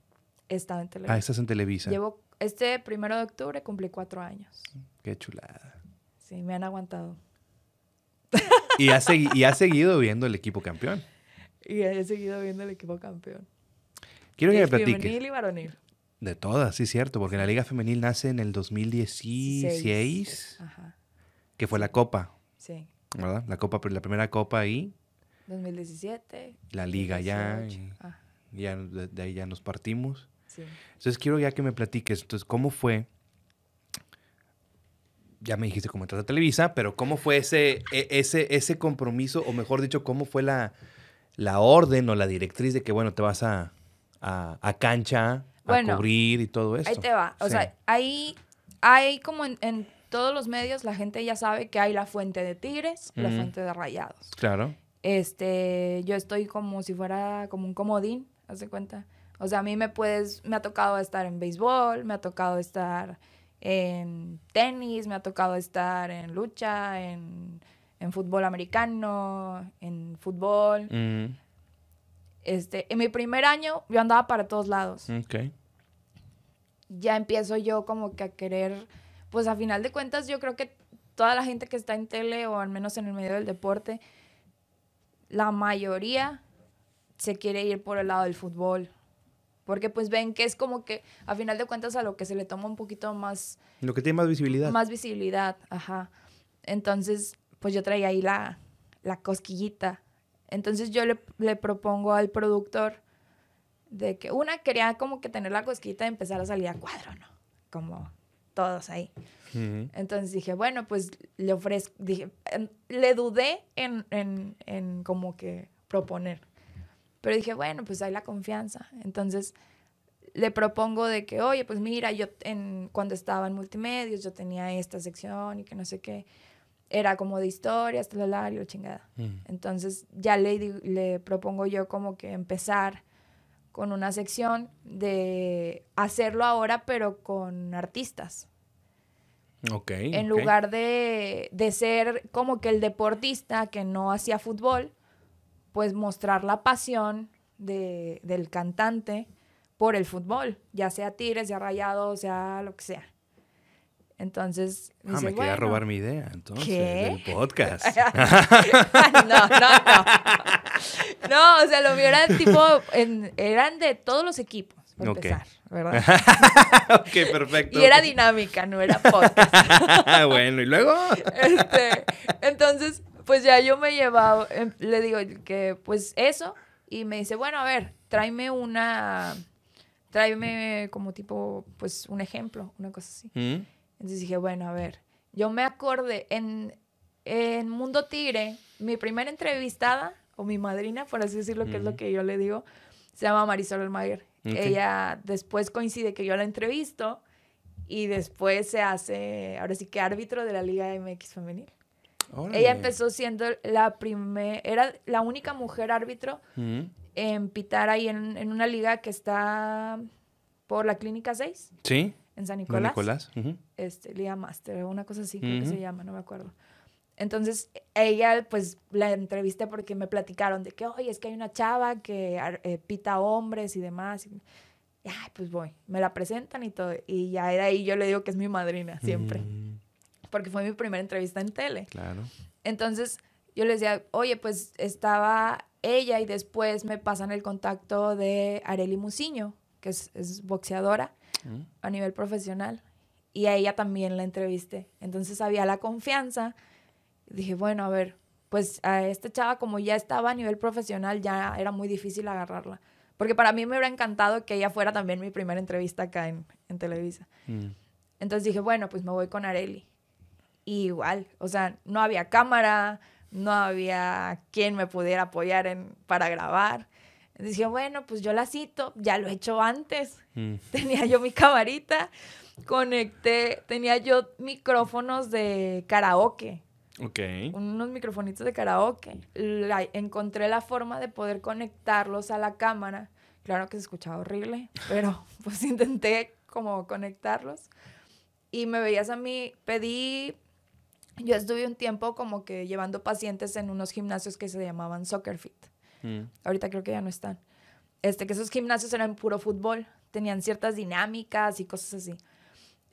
Estaba en Televisa. Ah, estás en Televisa. Llevo, este primero de octubre cumplí cuatro años. Qué chulada. Sí, me han aguantado. Y has, y has seguido viendo el equipo campeón. Y he seguido viendo el equipo campeón. Quiero que me platiques. Femenil y varonil. De todas, sí, cierto, porque la Liga Femenil nace en el 2016, Ajá. que fue la Copa. Sí. ¿Verdad? La Copa, la primera Copa ahí. 2017. La liga ya. Ah. ya de, ahí ya nos partimos. Sí. Entonces quiero ya que me platiques. Entonces, ¿cómo fue? Ya me dijiste cómo entraste a Televisa, pero ¿cómo fue ese, e, ese, ese compromiso? O mejor dicho, ¿cómo fue la, la orden o la directriz de que, bueno, te vas a, a, cancha a cubrir y todo eso? Ahí te va. O sea, ahí hay como en, todos los medios la gente ya sabe que hay la fuente de Tigres, la fuente de Rayados. Claro. Este, yo estoy como si fuera como un comodín, haz de cuenta. O sea, a mí me puedes, me ha tocado estar en béisbol, me ha tocado estar en tenis, me ha tocado estar en lucha, en, fútbol americano, en fútbol. Este, en mi primer año yo andaba para todos lados. Okay. Ya empiezo yo como que a querer, pues a final de cuentas yo creo que toda la gente que está en tele o al menos en el medio del deporte, la mayoría se quiere ir por el lado del fútbol. Porque pues ven que es como que a final de cuentas a lo que se le toma un poquito más... Lo que tiene más visibilidad. Más visibilidad, ajá. Entonces, pues yo traía ahí la, la cosquillita. Entonces yo le, le, propongo al productor de que una quería como que tener la cosquillita y empezar a salir a cuadro, ¿no? Como todos ahí. Entonces dije, bueno, pues le ofrezco, dije, le dudé en, en, en como que proponer. Pero dije, bueno, pues hay la confianza. Entonces le propongo de que, oye, pues mira, yo en, cuando estaba en multimedios, yo tenía esta sección y que no sé qué. Era como de historias, tal, y chingada. Entonces ya le, le propongo yo como que empezar con una sección de hacerlo ahora, pero con artistas. En lugar de, ser como que el deportista que no hacía fútbol, pues mostrar la pasión de, del cantante por el fútbol, ya sea Tigres, sea Rayado, sea lo que sea. Entonces, ah, me quería robar mi idea, entonces, ¿qué? del podcast. no, no, no. No, o sea, lo mío era tipo, eran de todos los equipos, por empezar, ¿verdad? ok, perfecto. Y era dinámica, no era podcast. bueno, ¿y luego? Este, entonces, pues ya yo me llevaba, em, le digo que, pues eso, y me dice, bueno, a ver, tráeme una, tráeme como tipo, pues un ejemplo, una cosa así. Mm. Entonces dije, bueno, a ver, yo me acordé, en, en Mundo Tigre, mi primera entrevistada, o mi madrina, por así decirlo, que es lo que yo le digo, se llama Marisol Almaguer. Ella después coincide que yo la entrevisto y después se hace, ahora sí que árbitro de la Liga MX femenil. Ella empezó siendo la primera, era la única mujer árbitro en pitar ahí en, en, una liga que está por la Clínica 6. Sí en San Nicolás. este, Liga Master, una cosa así creo que se llama, no me acuerdo. Entonces, ella, pues, la entrevisté porque me platicaron de que, oye, es que hay una chava que eh, pita hombres y demás. Y, ay, pues voy, me la presentan y todo. Y ya de ahí yo le digo que es mi madrina, siempre. Mm. Porque fue mi primera entrevista en tele. Claro. Entonces, yo le decía, oye, pues estaba ella y después me pasan el contacto de Areli Musiño, que es, es boxeadora a nivel profesional. Y a ella también la entrevisté. Entonces había la confianza. Dije, bueno, a ver, pues a esta chava como ya estaba a nivel profesional, ya era muy difícil agarrarla. Porque para mí me hubiera encantado que ella fuera también mi primera entrevista acá en, en Televisa. Mm. Entonces dije, bueno, pues me voy con Areli. Y igual, o sea, no había cámara, no había quien me pudiera apoyar en, para grabar. Dije, bueno, pues yo la cito, ya lo he hecho antes. Mm. Tenía yo mi camarita, conecté, tenía yo micrófonos de karaoke. Ok. Unos microfonitos de karaoke. encontré la forma de poder conectarlos a la cámara. Claro que se escuchaba horrible, pero pues intenté como conectarlos. Y me veías a mí, pedí, yo estuve un tiempo como que llevando pacientes en unos gimnasios que se llamaban Soccer Fit. Mm. Ahorita creo que ya no están. Este, que esos gimnasios eran puro fútbol, tenían ciertas dinámicas y cosas así.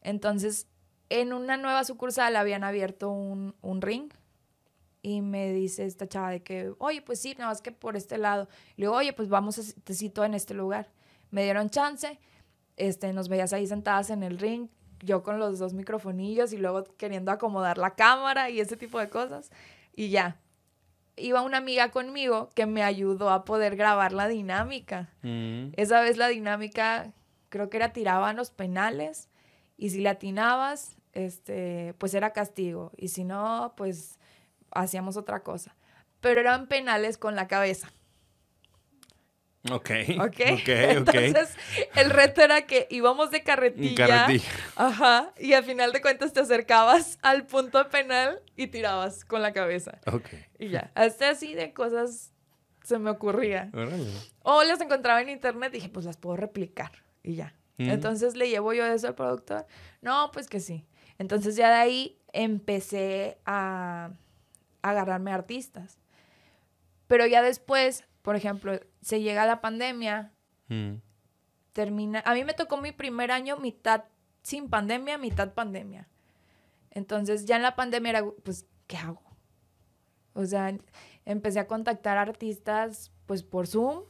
Entonces, en una nueva sucursal habían abierto un, ring y me dice esta chava de que, oye, pues sí, nada más que por este lado. Le digo, oye, pues vamos, a, te cito en este lugar. Me dieron chance, este, nos veías ahí sentadas en el ring, yo con los dos microfonillos y luego queriendo acomodar la cámara y ese tipo de cosas. Y ya, iba una amiga conmigo que me ayudó a poder grabar la dinámica. Mm. Esa vez la dinámica creo que era tiraban los penales y si la atinabas, este, pues era castigo y si no, pues hacíamos otra cosa. Pero eran penales con la cabeza. Ok. Ok. Entonces, el reto era que íbamos de carretilla. Carretilla. Ajá. Y al final de cuentas te acercabas al punto penal y tirabas con la cabeza. Ok. Y ya. Hasta así de cosas se me ocurría. O las encontraba en internet y dije, pues las puedo replicar. Y ya. Mm. Entonces le llevo yo eso al productor. No, pues que sí. Entonces ya de ahí empecé a, a agarrarme artistas. Pero ya después por ejemplo, se llega la pandemia, mm. termina, a mí me tocó mi primer año mitad sin pandemia, mitad pandemia. Entonces ya en la pandemia era, pues, ¿qué hago? O sea, empecé a contactar artistas, pues, por Zoom.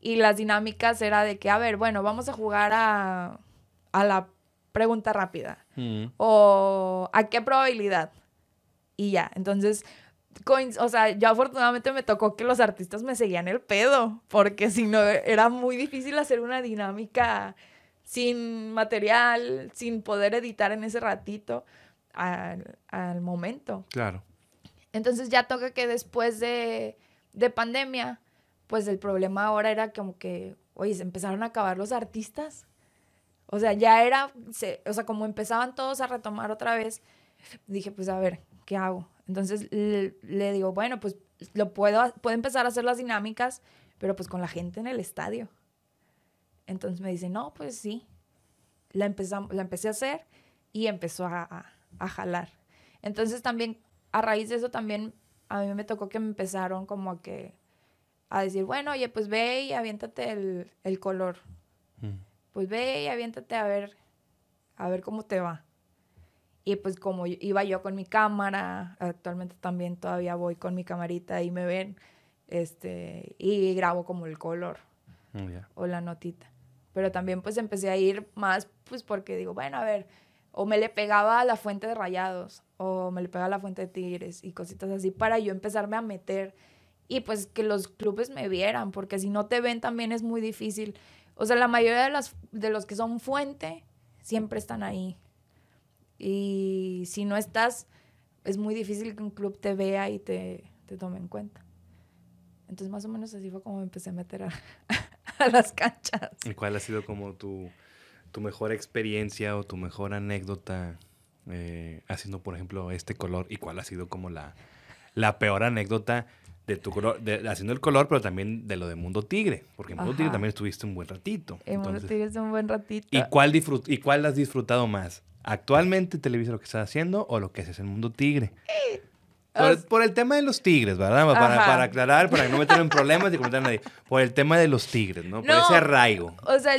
Y las dinámicas era de que, a ver, bueno, vamos a jugar a, a la pregunta rápida. Mm. O a qué probabilidad. Y ya, entonces o sea, yo afortunadamente me tocó que los artistas me seguían el pedo, porque si no, era muy difícil hacer una dinámica sin material, sin poder editar en ese ratito al, al momento. Claro. Entonces ya toca que después de, de pandemia, pues el problema ahora era como que, oye, se empezaron a acabar los artistas. O sea, ya era, o sea, como empezaban todos a retomar otra vez, dije, pues a ver, ¿qué hago? Entonces le, digo, bueno, pues lo puedo, puedo empezar a hacer las dinámicas, pero pues con la gente en el estadio. Entonces me dice, no, pues sí. La, empezamos, la empecé a hacer y empezó a, a, jalar. Entonces también, a raíz de eso también, a mí me tocó que me empezaron como a que, a decir, bueno, oye, pues ve y aviéntate el, el color. Mm. Pues ve y aviéntate a ver, a ver cómo te va. Y pues como iba yo con mi cámara, actualmente también todavía voy con mi camarita y me ven, este, y grabo como el color oh, o la notita. Pero también pues empecé a ir más pues porque digo, bueno, a ver, o me le pegaba a la fuente de rayados, o me le pegaba a la fuente de tigres y cositas así para yo empezarme a meter y pues que los clubes me vieran, porque si no te ven también es muy difícil. O sea, la mayoría de, las, de los que son fuente siempre están ahí. Y si no estás, es muy difícil que un club te vea y te, te tome en cuenta. Entonces, más o menos así fue como me empecé a meter a, a las canchas. ¿Y cuál ha sido como tu, tu mejor experiencia o tu mejor anécdota eh, haciendo, por ejemplo, este color? ¿Y cuál ha sido como la, la peor anécdota de tu color, de, haciendo el color, pero también de lo de Mundo Tigre? Porque en Mundo Tigre también estuviste un buen ratito. En Mundo Tigre estuve un buen ratito. ¿Y cuál, ¿Y cuál has disfrutado más? Actualmente Televisa lo que estás haciendo o lo que haces en Mundo Tigre. Por, el tema de los tigres, ¿verdad? Para, aclarar, para no meter en problemas y comentar a nadie. Por el tema de los tigres, ¿no? Por ese arraigo. O sea,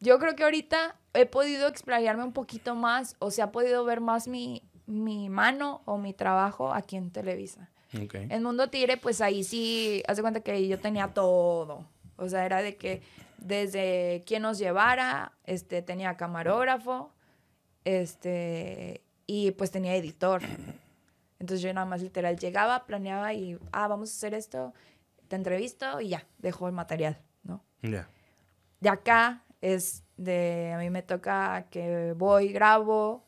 yo creo que ahorita he podido explayarme un poquito más o se ha podido ver más mi, mi mano o mi trabajo aquí en Televisa. En Mundo Tigre, pues ahí sí, hace cuenta que yo tenía todo. O sea, era de que desde quién nos llevara, este, tenía camarógrafo, este, y pues tenía editor. Entonces yo nada más literal llegaba, planeaba y, ah, vamos a hacer esto, te entrevisto y ya, dejo el material, ¿no? Ya. De acá es de, a mí me toca que voy, grabo,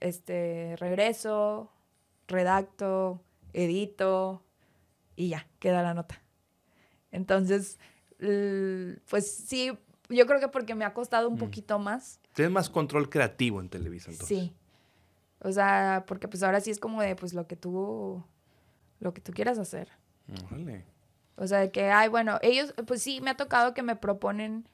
este, regreso, redacto, edito y ya, queda la nota. Entonces, pues sí, yo creo que porque me ha costado un mm. poquito más. Tienes más control creativo en Televisa, entonces. Sí. O sea, porque pues ahora sí es como de pues lo que tú, lo que tú quieras hacer. Vale. O sea, de que, ay, bueno, ellos, pues sí, me ha tocado que me proponen,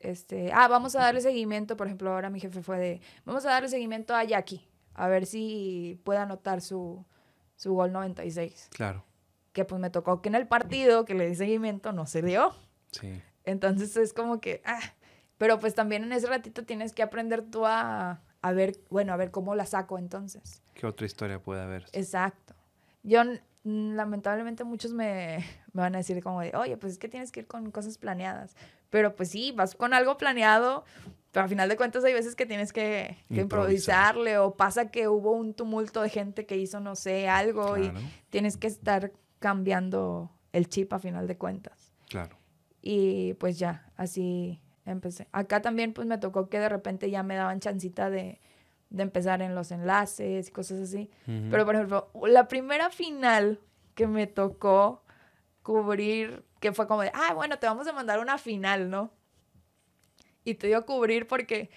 este, ah, vamos a darle seguimiento, por ejemplo, ahora mi jefe fue de, vamos a darle seguimiento a Jackie, a ver si puede anotar su, su gol 96. Claro. Que pues me tocó que en el partido que le di seguimiento no se dio. Sí. Entonces es como que, ah, pero pues también en ese ratito tienes que aprender tú a, a ver, bueno, a ver cómo la saco entonces. ¿Qué otra historia puede haber? Exacto. Yo, lamentablemente, muchos me, me, van a decir como de, oye, pues es que tienes que ir con cosas planeadas. Pero pues sí, vas con algo planeado, pero al final de cuentas hay veces que tienes que, improvisarle o pasa que hubo un tumulto de gente que hizo, no sé, algo y tienes que estar cambiando el chip a final de cuentas. Claro. Y pues ya, así empecé. Acá también pues me tocó que de repente ya me daban chancita de, empezar en los enlaces y cosas así. Pero por ejemplo, la primera final que me tocó cubrir, que fue como de, ah, bueno, te vamos a mandar una final, ¿no? Y te dio cubrir porque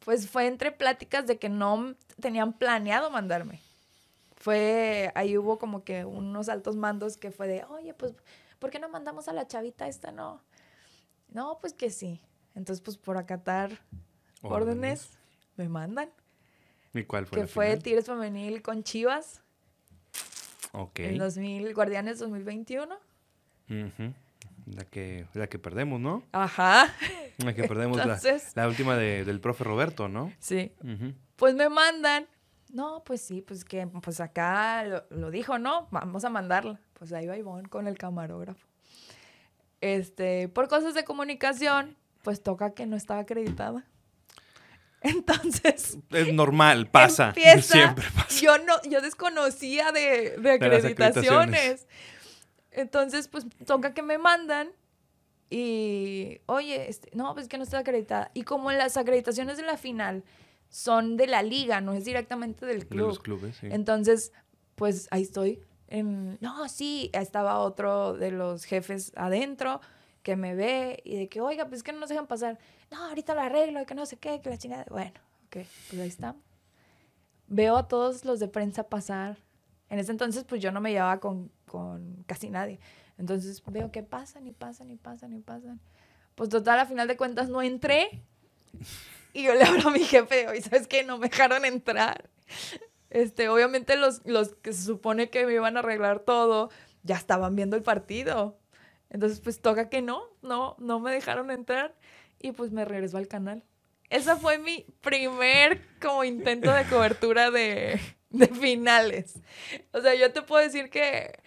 pues fue entre pláticas de que no tenían planeado mandarme. Fue, ahí hubo como que unos altos mandos que fue de, oye, pues ¿por qué no mandamos a la chavita esta? No. No, pues que sí. Entonces, pues por acatar órdenes, me mandan. ¿Y cuál fue? Que fue Tigres Femenil con Chivas. Ok. En 2000, Guardianes 2021. La que, la que perdemos, ¿no? Ajá. La que perdemos, la, última del profe Roberto, ¿no? Sí. Pues me mandan. No, pues sí, pues que pues acá lo, lo, dijo, ¿no? Vamos a mandarla pues ahí va Ivonne con el camarógrafo. Este, por cosas de comunicación, pues toca que no estaba acreditada. Entonces. Es normal, pasa. siempre pasa. Yo no, yo desconocía de, de acreditaciones. Entonces, pues toca que me mandan. Y, oye, este, no, pues que no estoy acreditada. Y como las acreditaciones de la final son de la liga, no es directamente del club. De los clubes, sí. Entonces, pues ahí estoy no, sí, estaba otro de los jefes adentro que me ve y de que, oiga, pues que no nos dejan pasar. No, ahorita lo arreglo, que no sé qué, que la chingada. Bueno, ok, pues ahí está. Veo a todos los de prensa pasar. En ese entonces, pues yo no me llevaba con, con casi nadie. Entonces veo que pasan y pasan y pasan y pasan. Pues total, a final de cuentas no entré. Y yo le hablo a mi jefe, y ¿sabes qué? No me dejaron entrar. Este, obviamente los, los que se supone que me iban a arreglar todo, ya estaban viendo el partido. Entonces, pues toca que no, no, no me dejaron entrar y pues me regresó al canal. esa fue mi primer como intento de cobertura de, de finales. O sea, yo te puedo decir que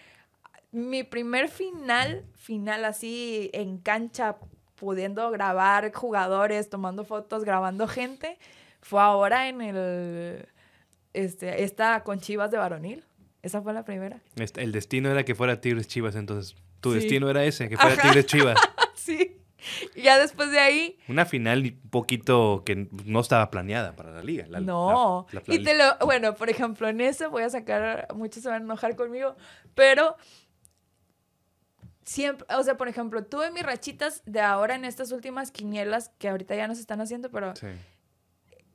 mi primer final, final así en cancha, pudiendo grabar jugadores, tomando fotos, grabando gente, fue ahora en el, este, esta con Chivas de varonil. Esa fue la primera. Este, el destino era que fuera Tigres Chivas, entonces. Tu destino era ese, que fuera Tigres Chivas. sí. Y ya después de ahí. Una final un poquito que no estaba planeada para la liga. no. y te lo. Bueno, por ejemplo, en eso voy a sacar. Muchos se van a enojar conmigo, pero siempre, o sea, por ejemplo, tuve mis rachitas de ahora en estas últimas quinielas que ahorita ya no se están haciendo, pero sí.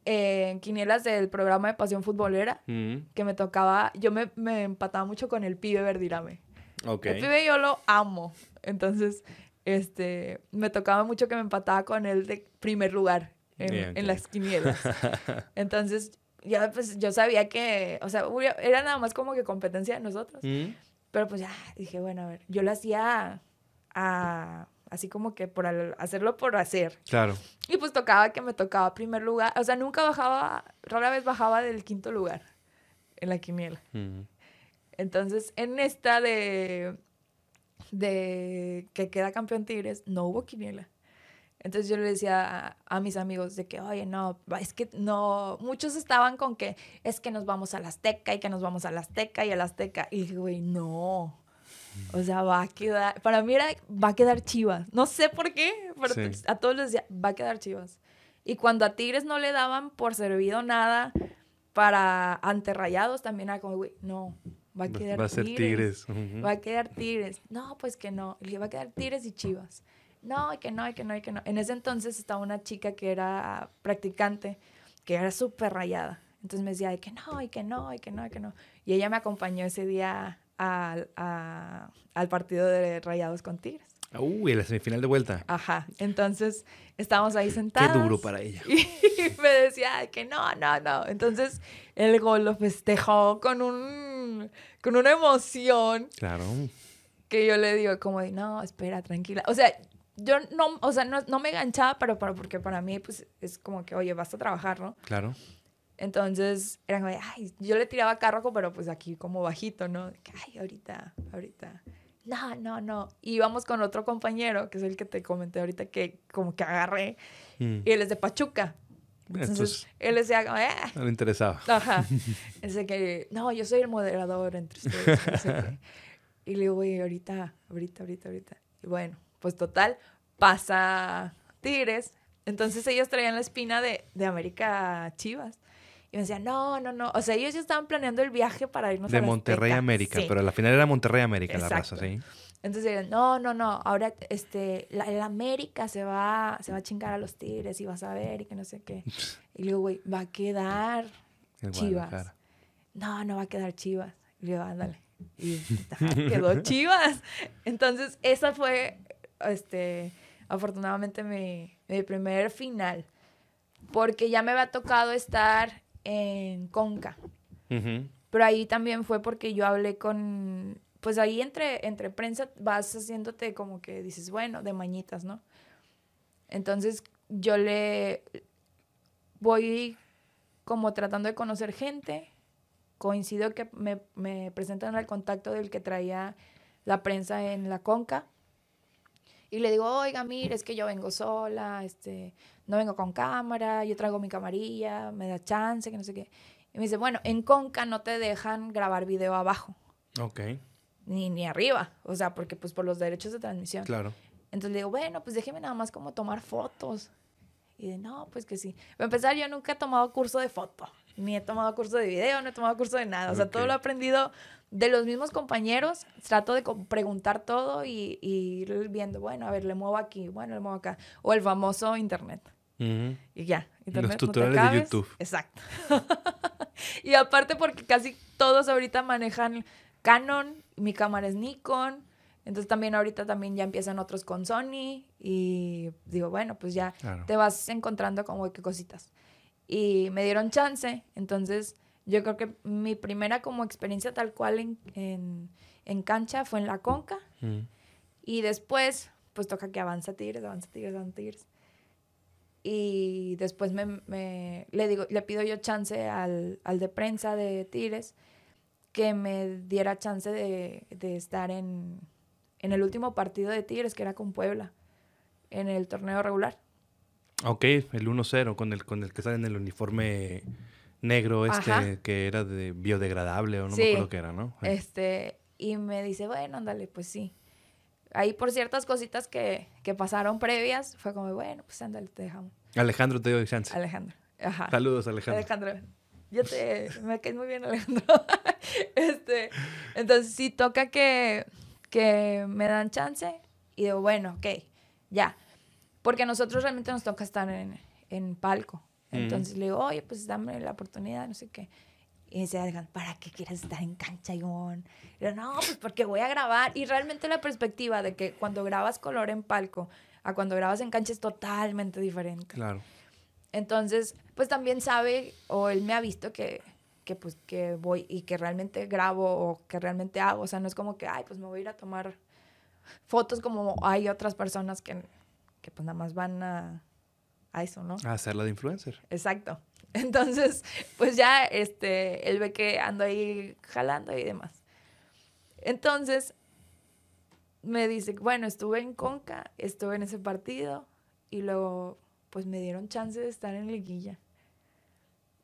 Eh, quinielas del programa de Pasión Futbolera, mm. que me tocaba, yo me, me, empataba mucho con el pibe Verdirame. Okay. El pibe yo lo amo, entonces, este, me tocaba mucho que me empataba con él de primer lugar en, en las quinielas. entonces, ya pues yo sabía que, o sea, era nada más como que competencia de nosotros. Mm. Pero pues ya dije, bueno, a ver, yo lo hacía a, así como que por hacerlo por hacer. Claro. Y pues tocaba que me tocaba primer lugar. O sea, nunca bajaba, rara vez bajaba del quinto lugar en la quiniela. Entonces, en esta de, de que queda campeón Tigres, no hubo quiniela. Entonces yo le decía a, mis amigos de que, oye, no, es que no, muchos estaban con que es que nos vamos a la Azteca y que nos vamos a la Azteca y a la Azteca. Y dije, güey, no. O sea, va a quedar, para mí era, va a quedar Chivas. No sé por qué, pero a todos les decía, va a quedar Chivas. Y cuando a Tigres no le daban por servido nada para anterrayados, también era como, güey, no, va a quedar Va a ser Tigres. Va a quedar Tigres. No, pues que no. Le va a quedar Tigres y Chivas no, y que no, y que no, y que no. En ese entonces estaba una chica que era practicante, que era súper rayada. Entonces me decía, y que no, y que no, y que no, y que no. Y ella me acompañó ese día al, al partido de Rayados con Tigres. Uy, la semifinal de vuelta. Ajá. Entonces estábamos ahí sentados. Qué duro para ella. Y me decía que no, no, no. Entonces el gol lo festejó con un con una emoción. Claro. Que yo le digo como de, no, espera, tranquila. O sea, yo no, o sea, no, no me enganchaba, pero, pero, porque para mí, pues, es como que, oye, vas a trabajar, ¿no? Claro. Entonces, era como, ay, yo le tiraba carro, pero pues aquí como bajito, ¿no? Que, ay, ahorita, ahorita. No, no, no. Y íbamos con otro compañero, que es el que te comenté ahorita, que como que agarré, mm. y él es de Pachuca. Entonces, él decía, eh. No le interesaba. Ajá. Ese que, no, yo soy el moderador entre ustedes. Y le digo, güey, ahorita, ahorita, ahorita, ahorita. Y bueno, pues total, pasa Tigres. Entonces ellos traían la espina de, de América Chivas. Y me decían, no, no, no. O sea, ellos ya estaban planeando el viaje para irnos de a De Monterrey a América, pero al final era Monterrey América la raza, ¿sí? Entonces no, no, no, ahora este, la, el América se va, se va a chingar a los Tigres y vas a ver y que no sé qué. Y le digo, güey, va a quedar Chivas. No, no va a quedar Chivas. Y le digo, ándale. Y quedó Chivas. Entonces, esa fue este, afortunadamente mi, mi primer final, porque ya me había tocado estar en Conca. Pero ahí también fue porque yo hablé con, pues ahí entre, entre prensa vas haciéndote como que dices, bueno, de mañitas, ¿no? Entonces yo le voy como tratando de conocer gente, coincido que me, me presentan al contacto del que traía la prensa en la Conca y le digo, oiga, mire, es que yo vengo sola, este, no vengo con cámara, yo traigo mi camarilla, me da chance, que no sé qué. Y me dice, bueno, en Conca no te dejan grabar video abajo. Ok. Ni, ni arriba, o sea, porque pues por los derechos de transmisión. Claro. Entonces le digo, bueno, pues déjeme nada más como tomar fotos. Y de, no, pues que sí. Para empezar, yo nunca he tomado curso de foto, ni he tomado curso de video, no he tomado curso de nada. O sea, todo lo he aprendido de los mismos compañeros, trato de preguntar todo y, ir viendo, bueno, a ver, le muevo aquí, bueno, le muevo acá. O el famoso internet. Y ya, internet. Los tutoriales de YouTube. Exacto. y aparte porque casi todos ahorita manejan Canon, mi cámara es Nikon. Entonces también ahorita también ya empiezan otros con Sony y digo, bueno, pues ya te vas encontrando como que cositas. Y me dieron chance, entonces yo creo que mi primera como experiencia tal cual en, en, cancha fue en la Conca. Mm. Y después, pues toca que avanza Tigres, avanza Tigres, avanza Tigres. Y después me, le, digo, le pido yo chance al, de prensa de Tigres que me diera chance de, estar en, en el último partido de Tigres, que era con Puebla, en el torneo regular. Ok, el 1-0 con el, con el que sale en el uniforme negro este que era de biodegradable o no me acuerdo qué era, ¿no? Este, y me dice, bueno, ándale, pues sí. Ahí por ciertas cositas que, que pasaron previas, fue como, bueno, pues ándale, te dejamos. Alejandro te doy chance. Alejandro, ajá. Saludos, Alejandro. Alejandro, yo te, me caes muy bien, Alejandro. este, entonces sí toca que, que me dan chance y digo, bueno, ok, ya porque a nosotros realmente nos toca estar en, en palco. Entonces le digo, oye, pues dame la oportunidad, no sé qué. Y dice, ¿para qué quieres estar en cancha, Ivonne? Y yo, no, pues porque voy a grabar. Y realmente la perspectiva de que cuando grabas color en palco a cuando grabas en cancha es totalmente diferente. Claro. Entonces, pues también sabe, o él me ha visto que, que pues que voy y que realmente grabo o que realmente hago. O sea, no es como que, ay, pues me voy a ir a tomar fotos como hay otras personas que que pues nada más van a, a eso, ¿no? A hacerla de influencer. Exacto. Entonces, pues ya este, él ve que ando ahí jalando y demás. Entonces, me dice, bueno, estuve en Conca, estuve en ese partido y luego, pues me dieron chance de estar en liguilla.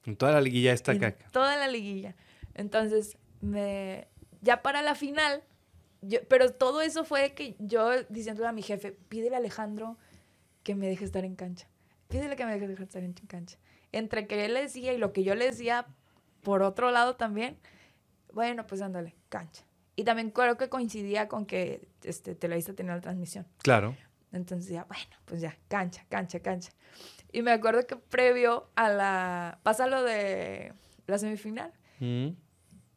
En toda la liguilla está acá. Toda la liguilla. Entonces, me, ya para la final, yo, pero todo eso fue que yo diciéndole a mi jefe, pídele a Alejandro que me deje estar en cancha. Pídele que me deje estar en cancha. Entre que él le decía y lo que yo le decía, por otro lado también, bueno, pues ándale, cancha. Y también creo que coincidía con que este, Televisa tenía la transmisión. Claro. Entonces ya, bueno, pues ya, cancha, cancha, cancha. Y me acuerdo que previo a la... pasa lo de la semifinal. Mm.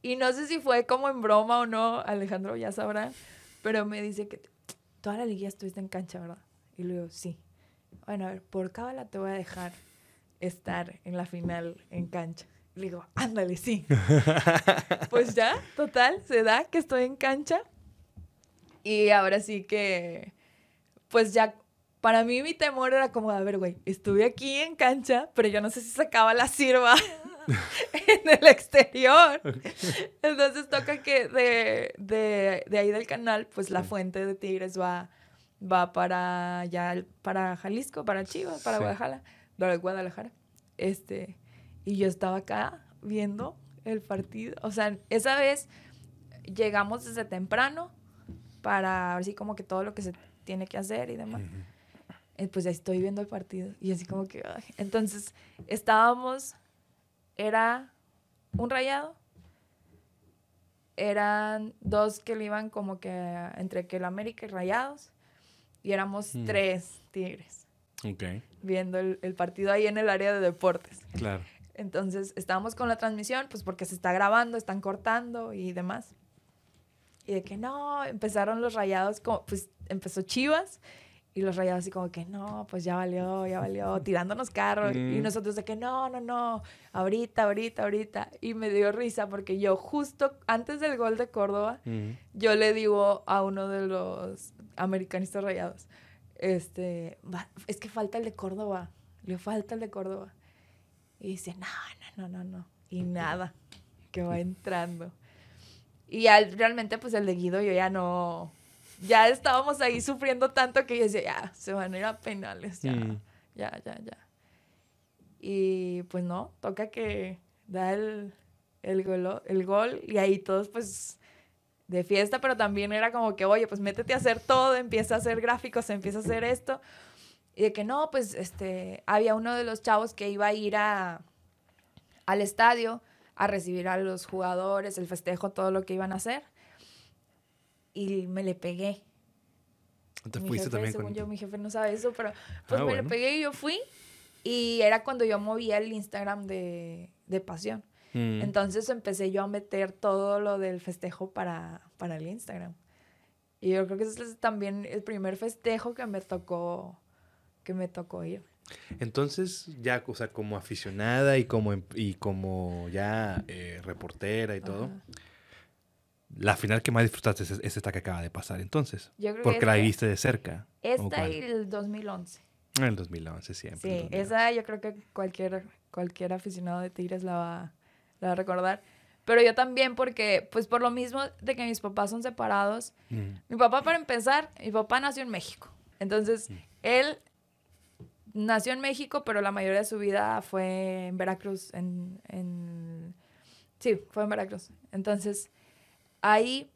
Y no sé si fue como en broma o no, Alejandro ya sabrá, pero me dice que toda la liguilla estuviste en cancha, ¿verdad? Y le digo, sí bueno, a ver, por cábala te voy a dejar estar en la final en cancha. Le digo, ándale, sí. pues ya, total, se da que estoy en cancha. Y ahora sí que, pues ya, para mí mi temor era como, a ver, güey, estuve aquí en cancha, pero yo no sé si sacaba la sirva en el exterior. Entonces toca que de, de, de ahí del canal, pues la fuente de Tigres va va para ya para Jalisco, para Chivas, para Guadalajara, Guadalajara. Este, y yo estaba acá viendo el partido. O sea, esa vez llegamos desde temprano para ver si como que todo lo que se tiene que hacer y demás. Eh, pues ya estoy viendo el partido y así como que... Entonces, estábamos, era un rayado, eran dos que le iban como que entre que el América y Rayados, y éramos mm. tres tigres. Ok. Viendo el, partido ahí en el área de deportes. Claro. Entonces estábamos con la transmisión, pues porque se está grabando, están cortando y demás. Y de que no, empezaron los rayados, como, pues empezó Chivas y los rayados así como que no, pues ya valió, ya valió, tirándonos carros. Y mm. nosotros de que no, no, no, ahorita, ahorita, ahorita. Y me dio risa porque yo justo antes del gol de Córdoba, mm. yo le digo a uno de los americanistas rayados. Este, es que falta el de Córdoba, le falta el de Córdoba. Y dice, no, no, no, no, no. Y nada, que va entrando. Y realmente, pues el de Guido yo ya no, ya estábamos ahí sufriendo tanto que yo decía, ya, se van a ir a penales, ya, mm. ya, ya, ya. Y pues no, toca que da el, el, gol, el gol y ahí todos pues de fiesta, pero también era como que, oye, pues métete a hacer todo, empieza a hacer gráficos, empieza a hacer esto. Y de que no, pues este, había uno de los chavos que iba a ir a, al estadio a recibir a los jugadores, el festejo, todo lo que iban a hacer. Y me le pegué. ¿Te fuiste también según yo, mi jefe no sabe eso, pero pues ah, me le pegué y yo fui. Y era cuando yo movía el Instagram de, de Pasión. Mm. Entonces empecé yo a meter todo lo del festejo para, para el Instagram. Y yo creo que ese es también el primer festejo que me tocó, que me tocó ir. Entonces, ya, o sea, como aficionada y como, em, y como ya eh, reportera y todo, la final que más disfrutaste es, esta que acaba de pasar entonces. Yo creo porque la viste de cerca. Esta y el 2011. En el 2011 siempre. Sí, esa yo creo que cualquier, cualquier aficionado de Tigres la va, la va a recordar. Pero yo también porque, pues por lo mismo de que mis papás son separados. Mm. Mi papá, para empezar, mi papá nació en México. Entonces, mm. él nació en México, pero la mayoría de su vida fue en Veracruz. En, en... Sí, fue en Veracruz. Entonces, ahí,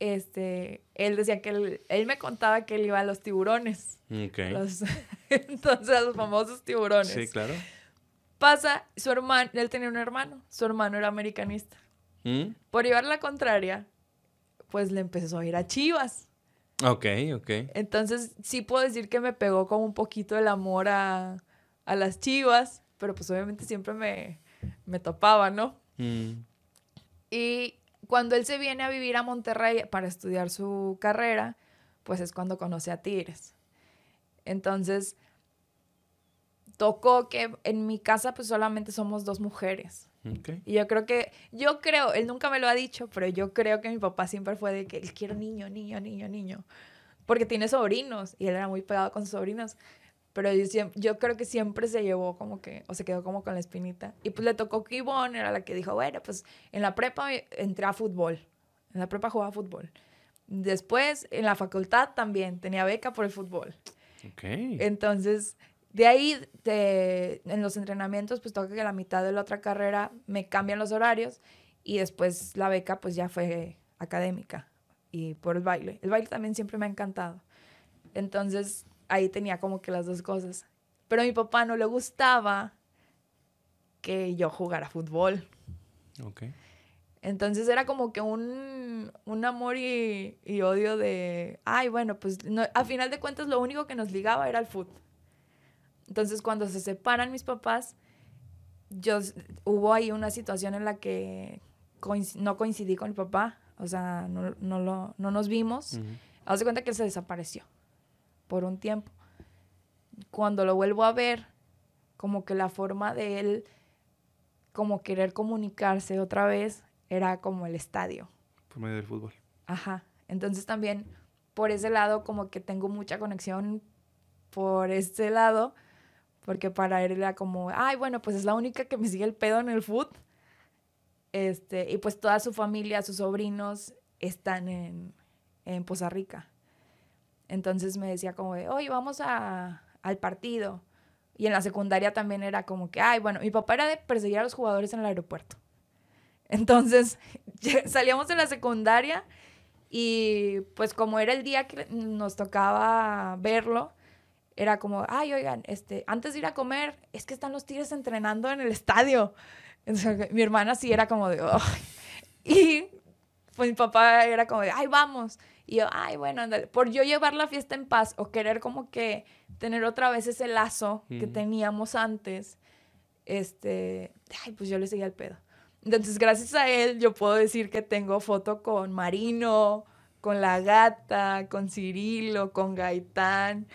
este, él decía que él, él me contaba que él iba a los tiburones. Los, entonces, a los famosos tiburones. Sí, claro. Pasa, su hermano, él tenía un hermano, su hermano era americanista. ¿Mm? Por llevar la contraria, pues le empezó a ir a Chivas. Ok, ok. Entonces sí puedo decir que me pegó como un poquito el amor a, las Chivas, pero pues obviamente siempre me, me topaba, ¿no? Mm. Y cuando él se viene a vivir a Monterrey para estudiar su carrera, pues es cuando conoce a Tigres. Entonces, tocó que en mi casa pues solamente somos dos mujeres. Y yo creo que, yo creo, él nunca me lo ha dicho, pero yo creo que mi papá siempre fue de que él quiere niño, niño, niño, niño. Porque tiene sobrinos y él era muy pegado con sus sobrinos. Pero yo, yo creo que siempre se llevó como que, o se quedó como con la espinita. Y pues le tocó que Ivonne era la que dijo, bueno, pues en la prepa entré a fútbol. En la prepa jugaba fútbol. Después, en la facultad también, tenía beca por el fútbol. Okay. Entonces, de ahí, en los entrenamientos, pues toca que la mitad de la otra carrera me cambian los horarios y después la beca pues ya fue académica y por el baile. El baile también siempre me ha encantado. Entonces ahí tenía como que las dos cosas. Pero a mi papá no le gustaba que yo jugara fútbol. Ok. Entonces era como que un, amor y, odio de, ay, bueno, pues a final de cuentas lo único que nos ligaba era el fútbol. Entonces, cuando se separan mis papás, yo, hubo ahí una situación en la que no coincidí con mi papá, o sea, no, no, lo, no nos vimos. Uh cuenta que él se desapareció por un tiempo. Cuando lo vuelvo a ver, como que la forma de él, como querer comunicarse otra vez, era como el estadio. Por medio del fútbol. Ajá. Entonces también por ese lado como que tengo mucha conexión por este lado porque para él era como, ay, bueno, pues es la única que me sigue el pedo en el foot. Este, y pues toda su familia, sus sobrinos están en, en Poza Rica. Entonces me decía como de, vamos a, al partido. Y en la secundaria también era como que, ay, bueno, mi papá era de perseguir a los jugadores en el aeropuerto. Entonces salíamos de la secundaria y pues como era el día que nos tocaba verlo, era como, ay, oigan, este, antes de ir a comer, es que están los tigres entrenando en el estadio. Entonces, mi hermana sí era como de, y pues mi papá era como de, ay, vamos. Y yo, ay, bueno, Por yo llevar la fiesta en paz o querer como que tener otra vez ese lazo que teníamos antes, este, ay, pues yo le seguía el pedo. Entonces, gracias a él, yo puedo decir que tengo foto con Marino, con la gata, con Cirilo, con Gaitán.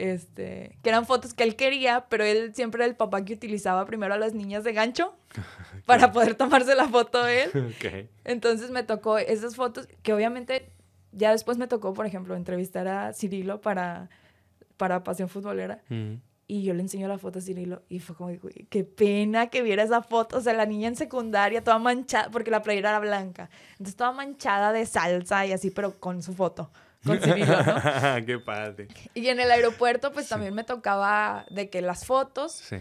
Este, que eran fotos que él quería, pero él siempre era el papá que utilizaba primero a las niñas de gancho para poder tomarse la foto él. Entonces me tocó esas fotos que obviamente ya después me tocó, por ejemplo, entrevistar a Cirilo para, para Pasión Futbolera. Mm. Y yo le enseño la foto a Cirilo y fue como, qué pena que viera esa foto. O sea, la niña en secundaria toda manchada, porque la playera era blanca. Entonces toda manchada de salsa y así, pero con su foto con Qué padre. Y en el aeropuerto, pues también me tocaba de que las fotos. Sí.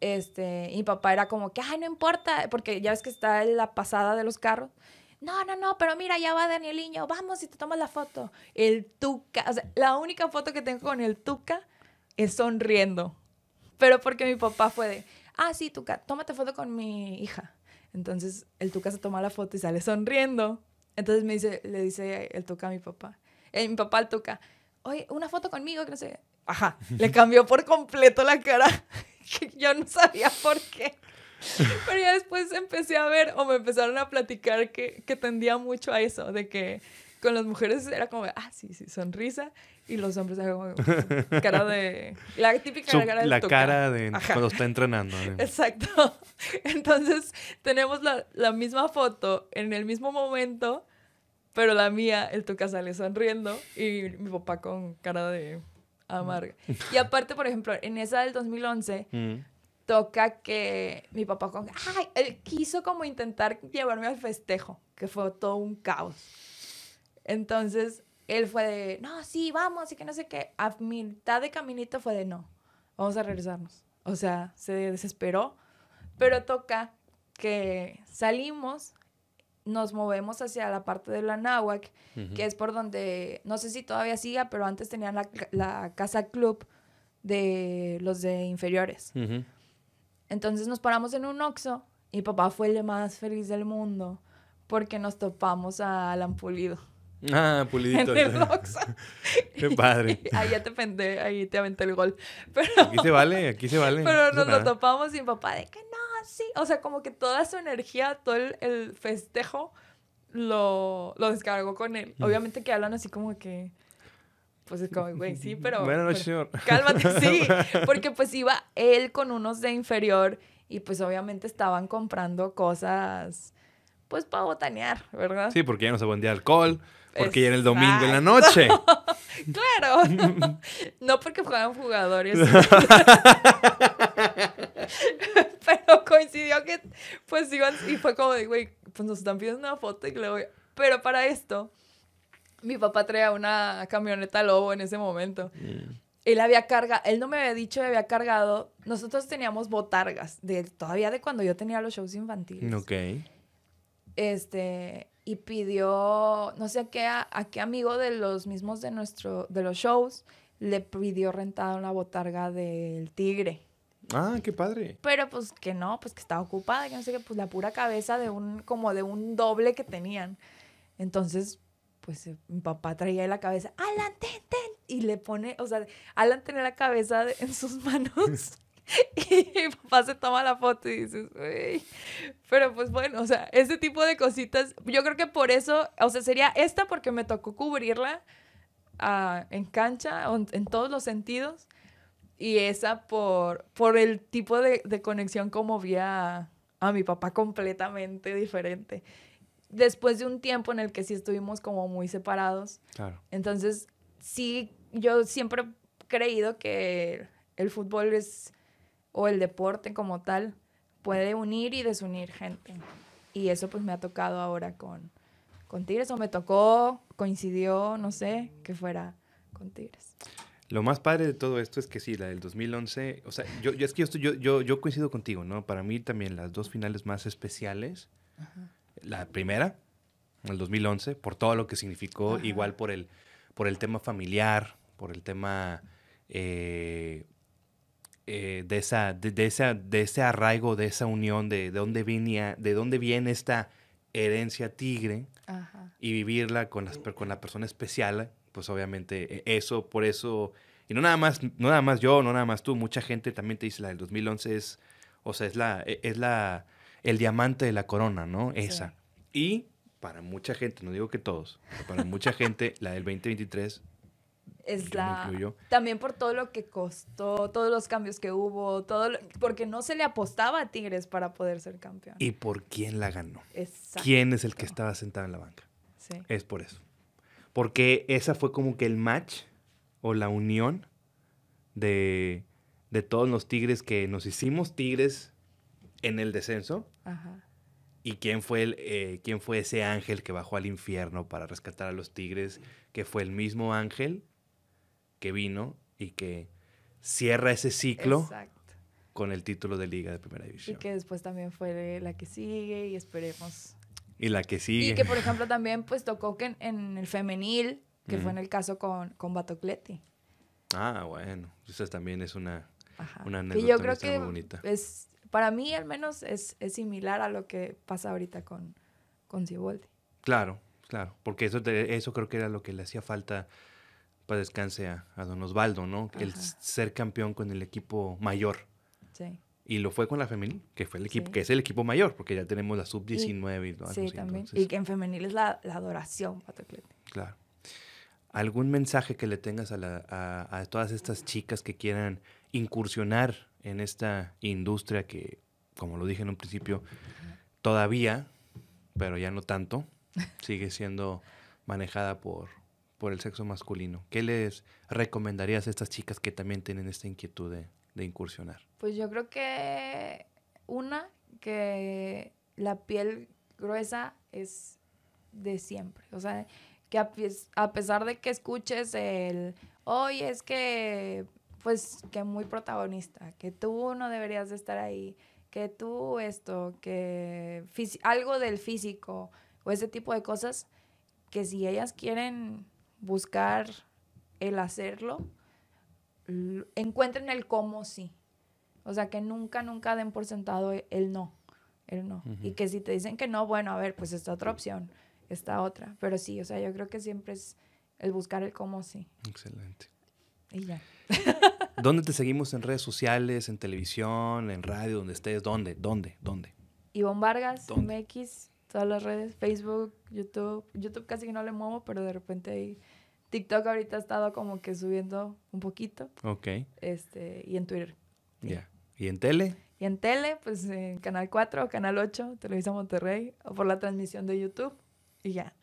Este, y mi papá era como que, ay, no importa, porque ya ves que está la pasada de los carros. No, no, no, pero mira, ya va Danieliño, vamos y te tomas la foto. El Tuca, o sea, la única foto que tengo con el Tuca es sonriendo. Pero porque mi papá fue de, ah, sí, Tuca, tómate foto con mi hija. Entonces el Tuca se toma la foto y sale sonriendo. Entonces me dice, le dice el Tuca a mi papá, eh, mi papá al toca, oye, una foto conmigo, que no sé. Ajá, le cambió por completo la cara. yo no sabía por qué. Pero ya después empecé a ver o me empezaron a platicar que, que tendía mucho a eso, de que con las mujeres era como, ah, sí, sí, sonrisa, y los hombres eran como cara de... La típica cara de La cara de cuando está entrenando. Exacto. Entonces, tenemos la, la misma foto en el mismo momento, pero la mía, el Tuca sale sonriendo y mi papá con cara de, amarga. Y aparte, por ejemplo, en esa del 2011, mm. toca que mi papá, con, ay, él quiso como intentar llevarme al festejo, que fue todo un caos. Entonces, él fue de, no, sí, vamos, y que no sé qué. A mitad de caminito fue de, no, vamos a regresarnos. O sea, se desesperó, pero toca que salimos nos movemos hacia la parte de la Náhuac, que es por donde, no sé si todavía siga, pero antes tenían la, casa club de los de inferiores. Entonces nos paramos en un Oxxo y papá fue el más feliz del mundo porque nos topamos a Alan Pulido. Ah, pulidito. En el. Qué padre. ahí ya te pendé, ahí te aventé el gol. Pero, aquí se vale, aquí se vale. Pero nos lo topamos y papá de que no, sí. O sea, como que toda su energía, todo el, festejo lo, lo, descargó con él. Mm. Obviamente que hablan así como que... Pues es como, güey, sí, pero... Bueno, señor. Cálmate, sí. Porque pues iba él con unos de inferior y pues obviamente estaban comprando cosas pues para botanear, ¿verdad? Sí, porque ya no se vendía alcohol, porque ya era el domingo en la noche. claro. no porque juegan jugadores. Pero coincidió que pues iban y fue como de, güey, pues nos están pidiendo una foto y le voy. Pero para esto, mi papá traía una camioneta lobo en ese momento. Mm. Él había cargado, él no me había dicho que había cargado. Nosotros teníamos botargas, de, todavía de cuando yo tenía los shows infantiles. Ok. Este, y pidió, no sé a qué, a, qué amigo de los mismos de nuestro, de los shows, le pidió rentar una botarga del tigre. Ah, qué padre. Pero pues que no, pues que estaba ocupada, que no sé qué, pues la pura cabeza de un, como de un doble que tenían. Entonces, pues eh, mi papá traía la cabeza, Alan, ten, ten, y le pone, o sea, Alan tenía la cabeza en sus manos. y papá se toma la foto y dices, uy. Pero pues bueno, o sea, ese tipo de cositas, yo creo que por eso, o sea, sería esta porque me tocó cubrirla ah, en cancha, en todos los sentidos, y esa por, por el tipo de, conexión como vi a, mi papá completamente diferente. Después de un tiempo en el que sí estuvimos como muy separados. Claro. Entonces, sí, yo siempre he creído que el fútbol es o el deporte como tal, puede unir y desunir gente. Y eso pues me ha tocado ahora con, con Tigres, o me tocó, coincidió, no sé, que fuera con Tigres. Lo más padre de todo esto es que sí, la del 2011, o sea, yo, yo es que yo, yo, yo, coincido contigo, ¿no? Para mí también las dos finales más especiales, la primera, el 2011, por todo lo que significó, igual por el, por el tema familiar, por el tema eh, eh, de, esa, de, esa, de ese arraigo, de esa unión, de, de dónde venía, de dónde viene esta herencia tigre y vivirla con, las, con la persona especial, pues obviamente e, eso, por eso, y no nada más, no nada más yo, no nada más tú, mucha gente también te dice la del 2011 es, o sea, es la, e, es la, el diamante de la corona, ¿no? Esa. Y para mucha gente, no digo que todos, pero para mucha gente la del 2023 es la también por todo lo que costó, todos los cambios que hubo, todo porque no se le apostaba a Tigres para poder ser campeón. ¿Y por quién la ganó? ¿Quién es el que estaba sentado en la banca? Sí. Es por eso. Porque esa fue como que el match o la unión de, de todos los Tigres que nos hicimos Tigres en el descenso. Ajá. ¿Y quién fue, el, eh, quién fue ese ángel que bajó al infierno para rescatar a los Tigres? Que fue el mismo ángel que vino y que cierra ese ciclo con el título de Liga de Primera División. Y que después también fue la que sigue y esperemos. Y la que sigue. Y que, por ejemplo, también pues tocó que en, el femenil, que fue en el caso con, con Batocleti. Ah, bueno. Esa también es una, una anécdota yo creo que bonita. Es, para mí, al menos, es, es, similar a lo que pasa ahorita con, con Ciboldi. Claro, claro. Porque eso, eso creo que era lo que le hacía falta para descanse a, don Osvaldo, ¿no? El ser campeón con el equipo mayor. Sí. Y lo fue con la femenil, que fue el equipo, que es el equipo mayor, porque ya tenemos la sub-19 y, todo Sí, también. y que en femenil es la, adoración, Patoclete. Claro. ¿Algún mensaje que le tengas a, a, todas estas chicas que quieran incursionar en esta industria que, como lo dije en un principio, todavía, pero ya no tanto, sigue siendo manejada por por el sexo masculino. ¿Qué les recomendarías a estas chicas que también tienen esta inquietud de, de incursionar? Pues yo creo que una, que la piel gruesa es de siempre. O sea, que a, pesar de que escuches el, oye, es que, pues, que muy protagonista, que tú no deberías de estar ahí, que tú esto, que algo del físico o ese tipo de cosas, que si ellas quieren buscar el hacerlo, encuentren el cómo sí. O sea, que nunca, nunca den por sentado el no, el no. Y que si te dicen que no, bueno, a ver, pues esta otra opción, esta otra. Pero sí, o sea, yo creo que siempre es el buscar el cómo sí. Excelente. Y ya. ¿Dónde te seguimos en redes sociales, en televisión, en radio, donde estés? ¿Dónde? ¿Dónde? ¿Dónde? Ivonne Vargas, MX, todas las redes, Facebook, YouTube. YouTube casi que no le muevo, pero de repente ahí TikTok ahorita ha estado como que subiendo un poquito. Ok. Este, y en Twitter. Ya. ¿Y en tele? Y en tele, pues en Canal 4 o Canal 8, Televisa Monterrey, o por la transmisión de YouTube. Y ya.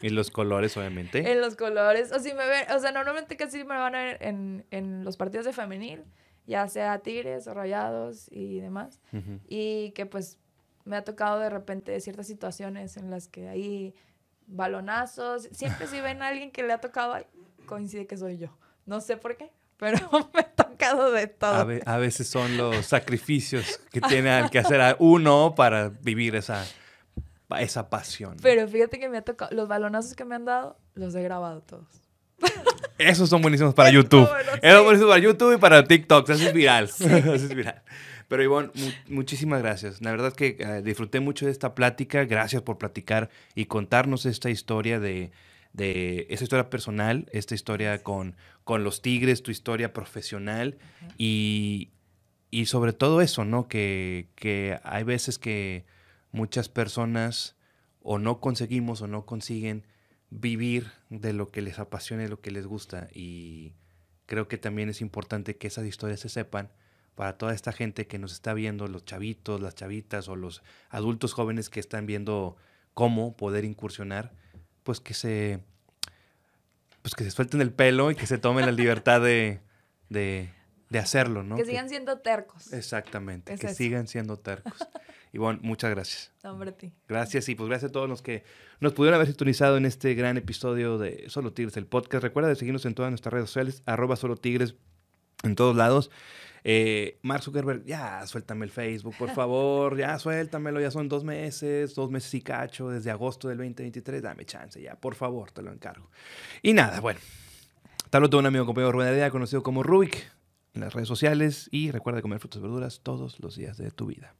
¿Y los colores, obviamente? en los colores. O, si me ven, o sea, normalmente casi me van a ver en, en los partidos de femenil, ya sea Tigres o Rayados y demás. Y que pues me ha tocado de repente ciertas situaciones en las que hay balonazos. Siempre si ven a alguien que le ha tocado, coincide que soy yo. No sé por qué, pero me ha tocado de todo. A, veces son los sacrificios que tiene que hacer uno para vivir esa, esa pasión. Pero fíjate que me ha tocado, los balonazos que me han dado, los he grabado todos. Esos son buenísimos para YouTube. Esos son buenísimos para YouTube y para TikTok. Eso es viral. Eso es viral. Pero Ivonne, muchísimas gracias. La verdad que eh, disfruté mucho de esta plática. Gracias por platicar y contarnos esta historia de, de esa historia personal, esta historia con, con los tigres, tu historia profesional y, y, sobre todo eso, ¿no? Que, que hay veces que muchas personas o no conseguimos o no consiguen vivir de lo que les apasiona y lo que les gusta. Y creo que también es importante que esas historias se sepan para toda esta gente que nos está viendo, los chavitos, las chavitas o los adultos jóvenes que están viendo cómo poder incursionar, pues que se pues que se suelten el pelo y que se tomen la libertad de, de, hacerlo, ¿no? Que sigan siendo tercos. Exactamente, que sigan siendo tercos. Y bueno, muchas gracias. Hombre, a ti. Gracias y pues gracias a todos los que nos pudieron haber sintonizado en este gran episodio de Solo Tigres, el podcast. Recuerda de seguirnos en todas nuestras redes sociales, arroba Solo Tigres en todos lados. Eh, Mark Zuckerberg, ya suéltame el Facebook, por favor, ya suéltamelo, ya son dos meses, dos meses y cacho, desde agosto del 2023, dame chance, ya, por favor, te lo encargo. Y nada, bueno, tal vez un amigo compañero Rubén conocido como Rubik, en las redes sociales, y recuerda comer frutas y verduras todos los días de tu vida.